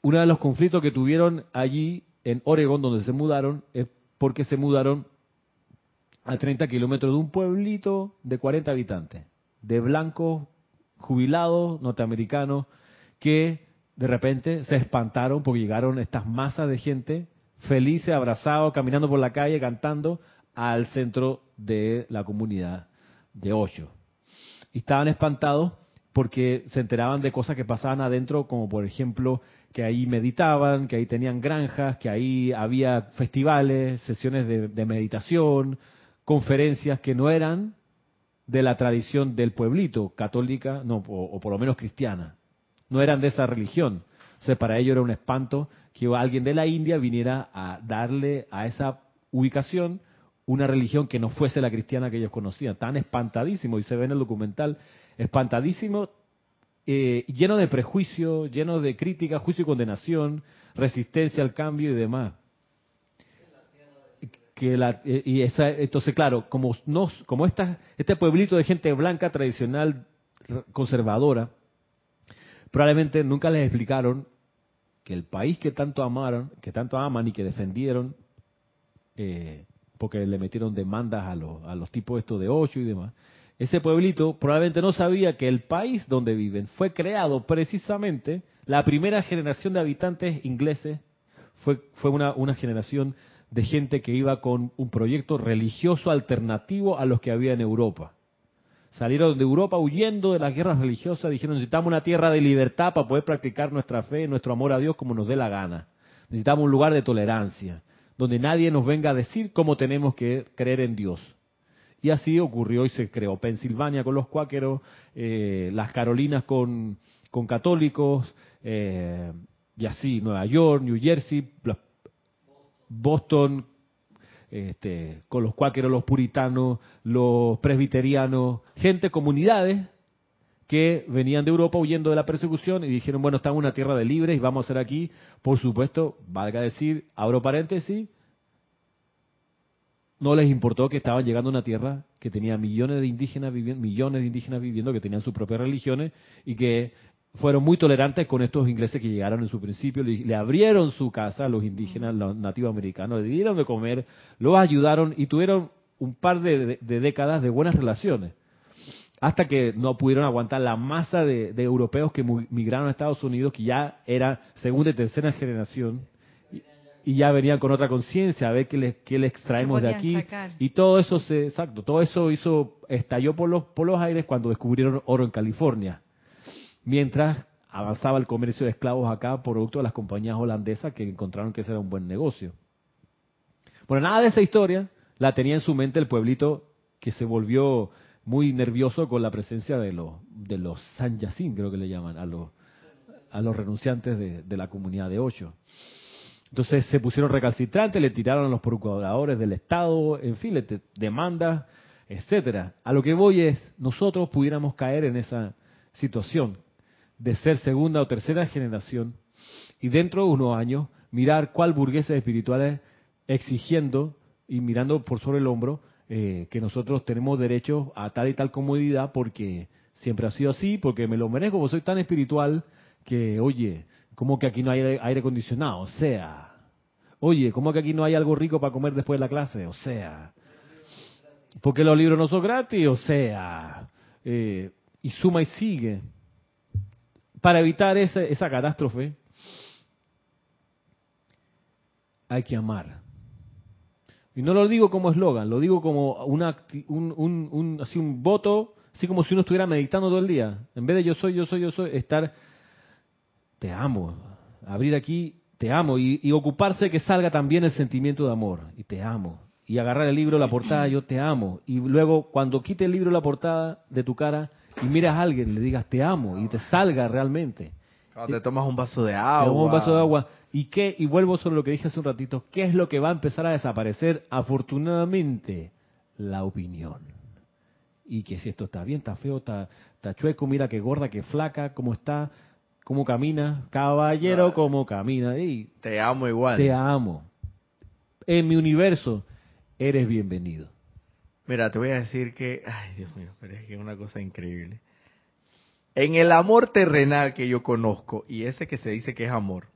Uno de los conflictos que tuvieron allí en Oregon, donde se mudaron, es porque se mudaron a 30 kilómetros de un pueblito de 40 habitantes, de blancos jubilados norteamericanos que de repente se espantaron porque llegaron estas masas de gente felices, abrazados, caminando por la calle, cantando al centro de la comunidad de Osho. Y estaban espantados porque se enteraban de cosas que pasaban adentro, como por ejemplo que ahí meditaban, que ahí tenían granjas, que ahí había festivales, sesiones de, de meditación, conferencias que no eran de la tradición del pueblito, católica, no, o, o por lo menos cristiana. No eran de esa religión. O sea, para ellos era un espanto que alguien de la India viniera a darle a esa ubicación una religión que no fuese la cristiana que ellos conocían. Tan espantadísimo, y se ve en el documental, espantadísimo, eh, lleno de prejuicio, lleno de crítica, juicio y condenación, resistencia al cambio y demás. Que la, eh, y esa, entonces, claro, como, no, como esta, este pueblito de gente blanca tradicional conservadora, probablemente nunca les explicaron que el país que tanto amaron, que tanto aman y que defendieron, eh, porque le metieron demandas a los, a los tipos estos de ocho y demás, ese pueblito probablemente no sabía que el país donde viven fue creado precisamente, la primera generación de habitantes ingleses fue, fue una, una generación de gente que iba con un proyecto religioso alternativo a los que había en Europa. Salieron de Europa huyendo de las guerras religiosas, dijeron necesitamos una tierra de libertad para poder practicar nuestra fe, nuestro amor a Dios como nos dé la gana. Necesitamos un lugar de tolerancia, donde nadie nos venga a decir cómo tenemos que creer en Dios. Y así ocurrió y se creó Pensilvania con los cuáqueros, eh, las Carolinas con, con católicos, eh, y así Nueva York, New Jersey, Boston, este, con los cuáqueros, los puritanos, los presbiterianos, gente, comunidades que venían de Europa huyendo de la persecución y dijeron, bueno, estamos en una tierra de libres y vamos a ser aquí, por supuesto, valga decir, abro paréntesis, no les importó que estaban llegando a una tierra que tenía millones de indígenas viviendo, millones de indígenas viviendo, que tenían sus propias religiones y que fueron muy tolerantes con estos ingleses que llegaron en su principio, le, abrieron su casa a los indígenas, los nativos americanos, le dieron de comer, los ayudaron y tuvieron un par de, décadas de buenas relaciones, hasta que no pudieron aguantar la masa de, europeos que migraron a Estados Unidos, que ya era segunda y tercera generación, y ya venían con otra conciencia a ver qué les, qué les extraemos de aquí. y todo eso se exacto todo eso hizo estalló por los por los aires cuando descubrieron oro en California. Mientras avanzaba el comercio de esclavos acá producto de las compañías holandesas que encontraron que ese era un buen negocio. Bueno nada de esa historia la tenía en su mente el pueblito que se volvió muy nervioso con la presencia de los de los San Yacín creo que le llaman a los a los renunciantes de, de la comunidad de ocho entonces se pusieron recalcitrantes, le tiraron a los procuradores del Estado, en fin, le demandas, etcétera. A lo que voy es, nosotros pudiéramos caer en esa situación de ser segunda o tercera generación y dentro de unos años mirar cuál burgueses espirituales exigiendo y mirando por sobre el hombro eh, que nosotros tenemos derecho a tal y tal comodidad porque siempre ha sido así, porque me lo merezco, porque soy tan espiritual que, oye, ¿Cómo que aquí no hay aire acondicionado? O sea, oye, ¿cómo que aquí no hay algo rico para comer después de la clase? O sea, ¿por qué los libros no son gratis? O sea, eh, y suma y sigue. Para evitar esa, esa catástrofe, hay que amar. Y no lo digo como eslogan, lo digo como una, un, un, un, así un voto, así como si uno estuviera meditando todo el día. En vez de yo soy, yo soy, yo soy, estar te amo. Abrir aquí, te amo. Y, ocuparse que salga también el sentimiento de amor. Y te amo. Y agarrar el libro, la portada, yo te amo. Y luego, cuando quite el libro, la portada de tu cara y miras a alguien, le digas te amo. Y te salga realmente. Cuando te tomas un vaso de agua. un vaso de agua. ¿Y qué? Y vuelvo sobre lo que dije hace un ratito. ¿Qué es lo que va a empezar a desaparecer? Afortunadamente, la opinión. Y que si esto está bien, está feo, está, está chueco, mira qué gorda, qué flaca, cómo está, cómo camina, caballero, cómo camina. Y te amo igual. Te amo. En mi universo, eres bienvenido. Mira, te voy a decir que, ay Dios mío, pero es que es una cosa increíble. En el amor terrenal que yo conozco y ese que se dice que es amor,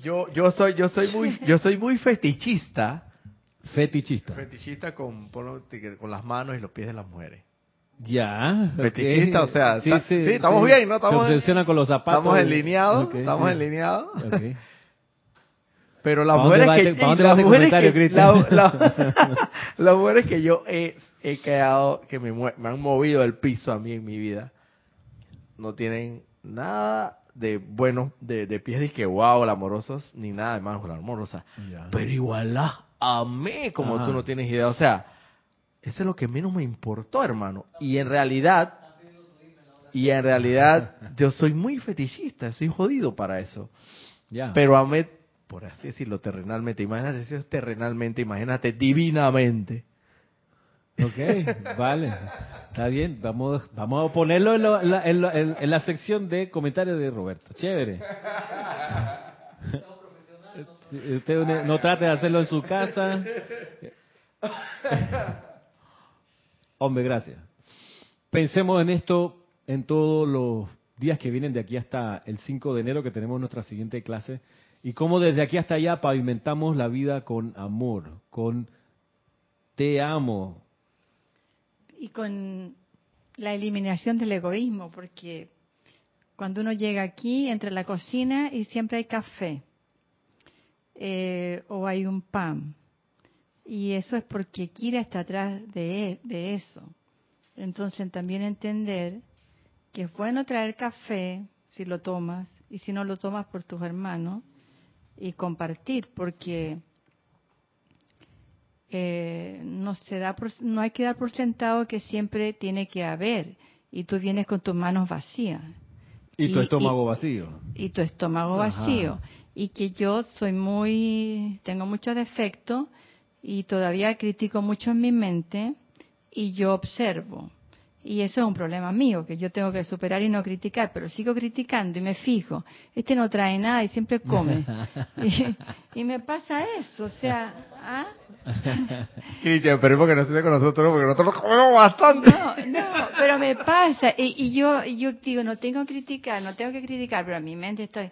yo yo soy yo soy muy yo soy muy fetichista. Fetichista. Fetichista con, con las manos y los pies de las mujeres. Ya. Fetichista, o sea, sí, sí, sí, estamos bien, ¿no? Estamos, Se con los zapatos. Estamos alineados, estamos alineados. Pero las mujeres que, las mujeres que, que yo he, he quedado, que me, me han movido el piso a mí en mi vida, no tienen nada de bueno, de, de pies de que wow, la amorosos, ni nada de manos amorosas. Pero igual las amé como tú no tienes idea. O sea, eso es lo que menos me importó, hermano. Y en realidad, y en realidad, yo soy muy fetichista, soy jodido para eso. Pero amé, por así decirlo, terrenalmente. Imagínate si es terrenalmente, imagínate divinamente. Ok, vale. Está bien, vamos, vamos a ponerlo en, la, en, la, sección de comentarios de Roberto. Chévere. Usted no trate de hacerlo en su casa. Hombre, gracias. Pensemos en esto en todos los días que vienen de aquí hasta el 5 de enero que tenemos nuestra siguiente clase y cómo desde aquí hasta allá pavimentamos la vida con amor, con te amo. Y con la eliminación del egoísmo, porque cuando uno llega aquí, entra la cocina y siempre hay café eh, o hay un pan y eso es porque Kira está atrás de, de eso. Entonces también entender que es bueno traer café si lo tomas y si no lo tomas por tus hermanos y compartir porque eh, no se da no hay que dar por sentado que siempre tiene que haber y tú vienes con tus manos vacías. Y tu estómago vacío. y tu estómago vacío. Y que yo soy muy, tengo muchos defectos y todavía critico mucho en mi mente y yo observo. Y eso es un problema mío, que yo tengo que superar y no criticar, pero sigo criticando y me fijo. Este no trae nada y siempre come. y, me pasa eso, o sea... ¿ah? Cristian, pero que no esté con nosotros, porque nosotros comemos bastante. No, no, pero me pasa. Y, y, yo yo digo, no tengo que criticar, no tengo que criticar, pero en mi mente estoy...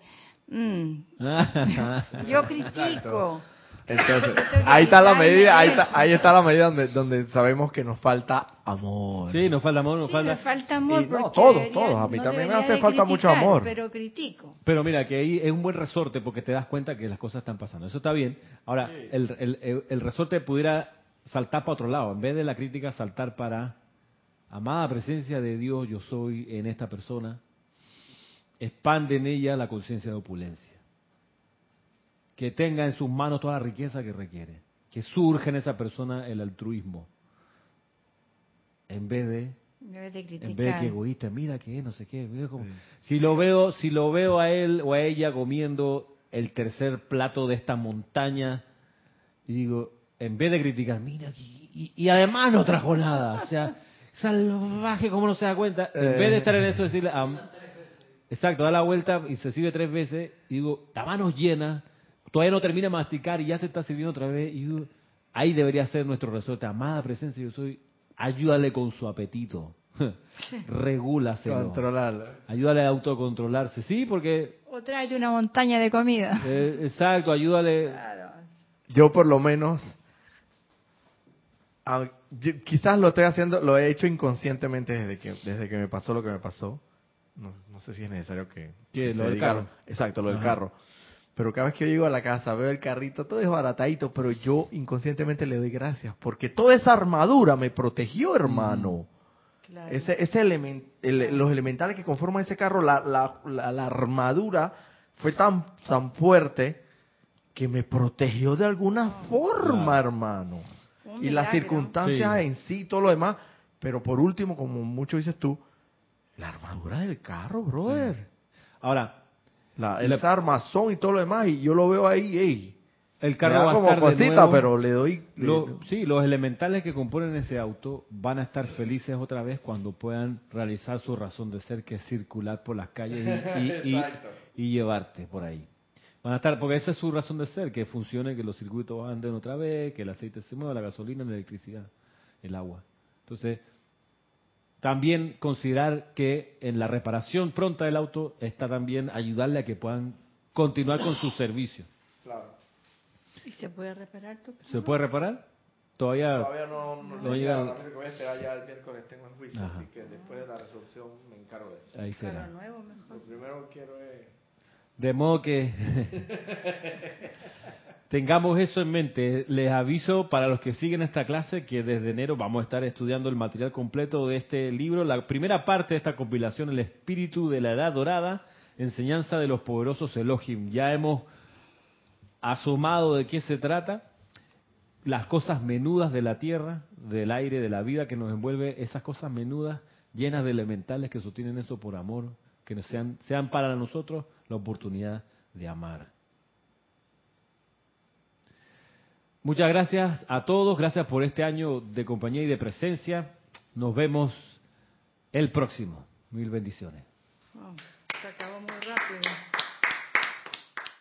Mm, yo critico. Entonces, ahí está la medida, ahí está, ahí está la medida donde, donde sabemos que nos falta amor. Sí, nos falta amor, nos sí, falta... Falta amor. Y no, todos, todos. A mí no también me hace falta mucho amor. Pero critico. Pero mira, que ahí es un buen resorte porque te das cuenta que las cosas están pasando. Eso está bien. Ahora, el, el, el, el resorte pudiera saltar para otro lado. En vez de la crítica, saltar para... Amada presencia de Dios, yo soy en esta persona. Expande en ella la conciencia de opulencia. Que tenga en sus manos toda la riqueza que requiere. Que surja en esa persona el altruismo. En vez de En vez de criticar. en vez de que egoísta, mira que no sé qué, si lo veo, si lo veo a él o a ella comiendo el tercer plato de esta montaña y digo, en vez de criticar, mira y, y- y además no trajo nada, o sea, salvaje como no se da cuenta, en vez de estar en eso decirle, exacto, da la vuelta y se sirve tres veces y digo, la mano llena, todavía no termina de masticar y ya se está sirviendo otra vez y ahí debería ser nuestro resorte, amada presencia, yo soy, ayúdale con su apetito. Regúlaselo. Controlarlo. Ayúdale a autocontrolarse. Sí, porque. O tráete una montaña de comida. eh, exacto, ayúdale. Claro. Yo por lo menos, a- yo- quizás lo estoy haciendo, lo he hecho inconscientemente desde que desde que me pasó lo que me pasó. No, no sé si es necesario que, ¿Qué, que lo del diga- carro? Exacto, lo del carro. Pero cada vez que yo llego a la casa, veo el carrito, todo es baratadito, pero yo inconscientemente le doy gracias, porque toda esa armadura me protegió, hermano. Claro. Ese, ese el- los elementales que conforman ese carro, la, la, la, la armadura fue tan, tan fuerte que me protegió de alguna forma, Claro. hermano. Un Y las circunstancias Sí. en sí, todo lo demás. Pero por último, como mucho dices tú, la armadura del carro, brother. Ahora, La, esa armazón y todo lo demás. Y yo lo veo ahí, ey. el carro va a de cosita, nuevo- pero le doy... le- sí, los elementales que componen ese auto van a estar felices otra vez cuando puedan realizar su razón de ser, que es circular por las calles y, y- y- Exacto. y llevarte por ahí. Van a estar, porque esa es su razón de ser, que funcione, que los circuitos anden otra vez, que el aceite se mueva, la gasolina, la electricidad, el agua. Entonces, también considerar que en la reparación pronta del auto está también ayudarle a que puedan continuar con su servicio. Claro. ¿Y se puede reparar tu carro? ¿Se puede reparar? Todavía, Todavía no, no, No le llega- voy a esperar ya el miércoles tengo el juicio, Ajá. así que después de la resolución me encargo de eso. ahí será. nuevo mejor. Lo primero que quiero es... De modo que tengamos eso en mente. Les aviso para los que siguen esta clase que desde enero vamos a estar estudiando el material completo de este libro. La primera parte de esta compilación, El Espíritu de la Edad Dorada, enseñanza de los poderosos Elohim. Ya hemos asomado de qué se trata. Las cosas menudas de la tierra, del aire, de la vida que nos envuelve, esas cosas menudas llenas de elementales que sostienen eso por amor, que sean, sean para nosotros la oportunidad de amar. Muchas gracias a todos, gracias por este año de compañía y de presencia. Nos vemos el próximo. Mil bendiciones.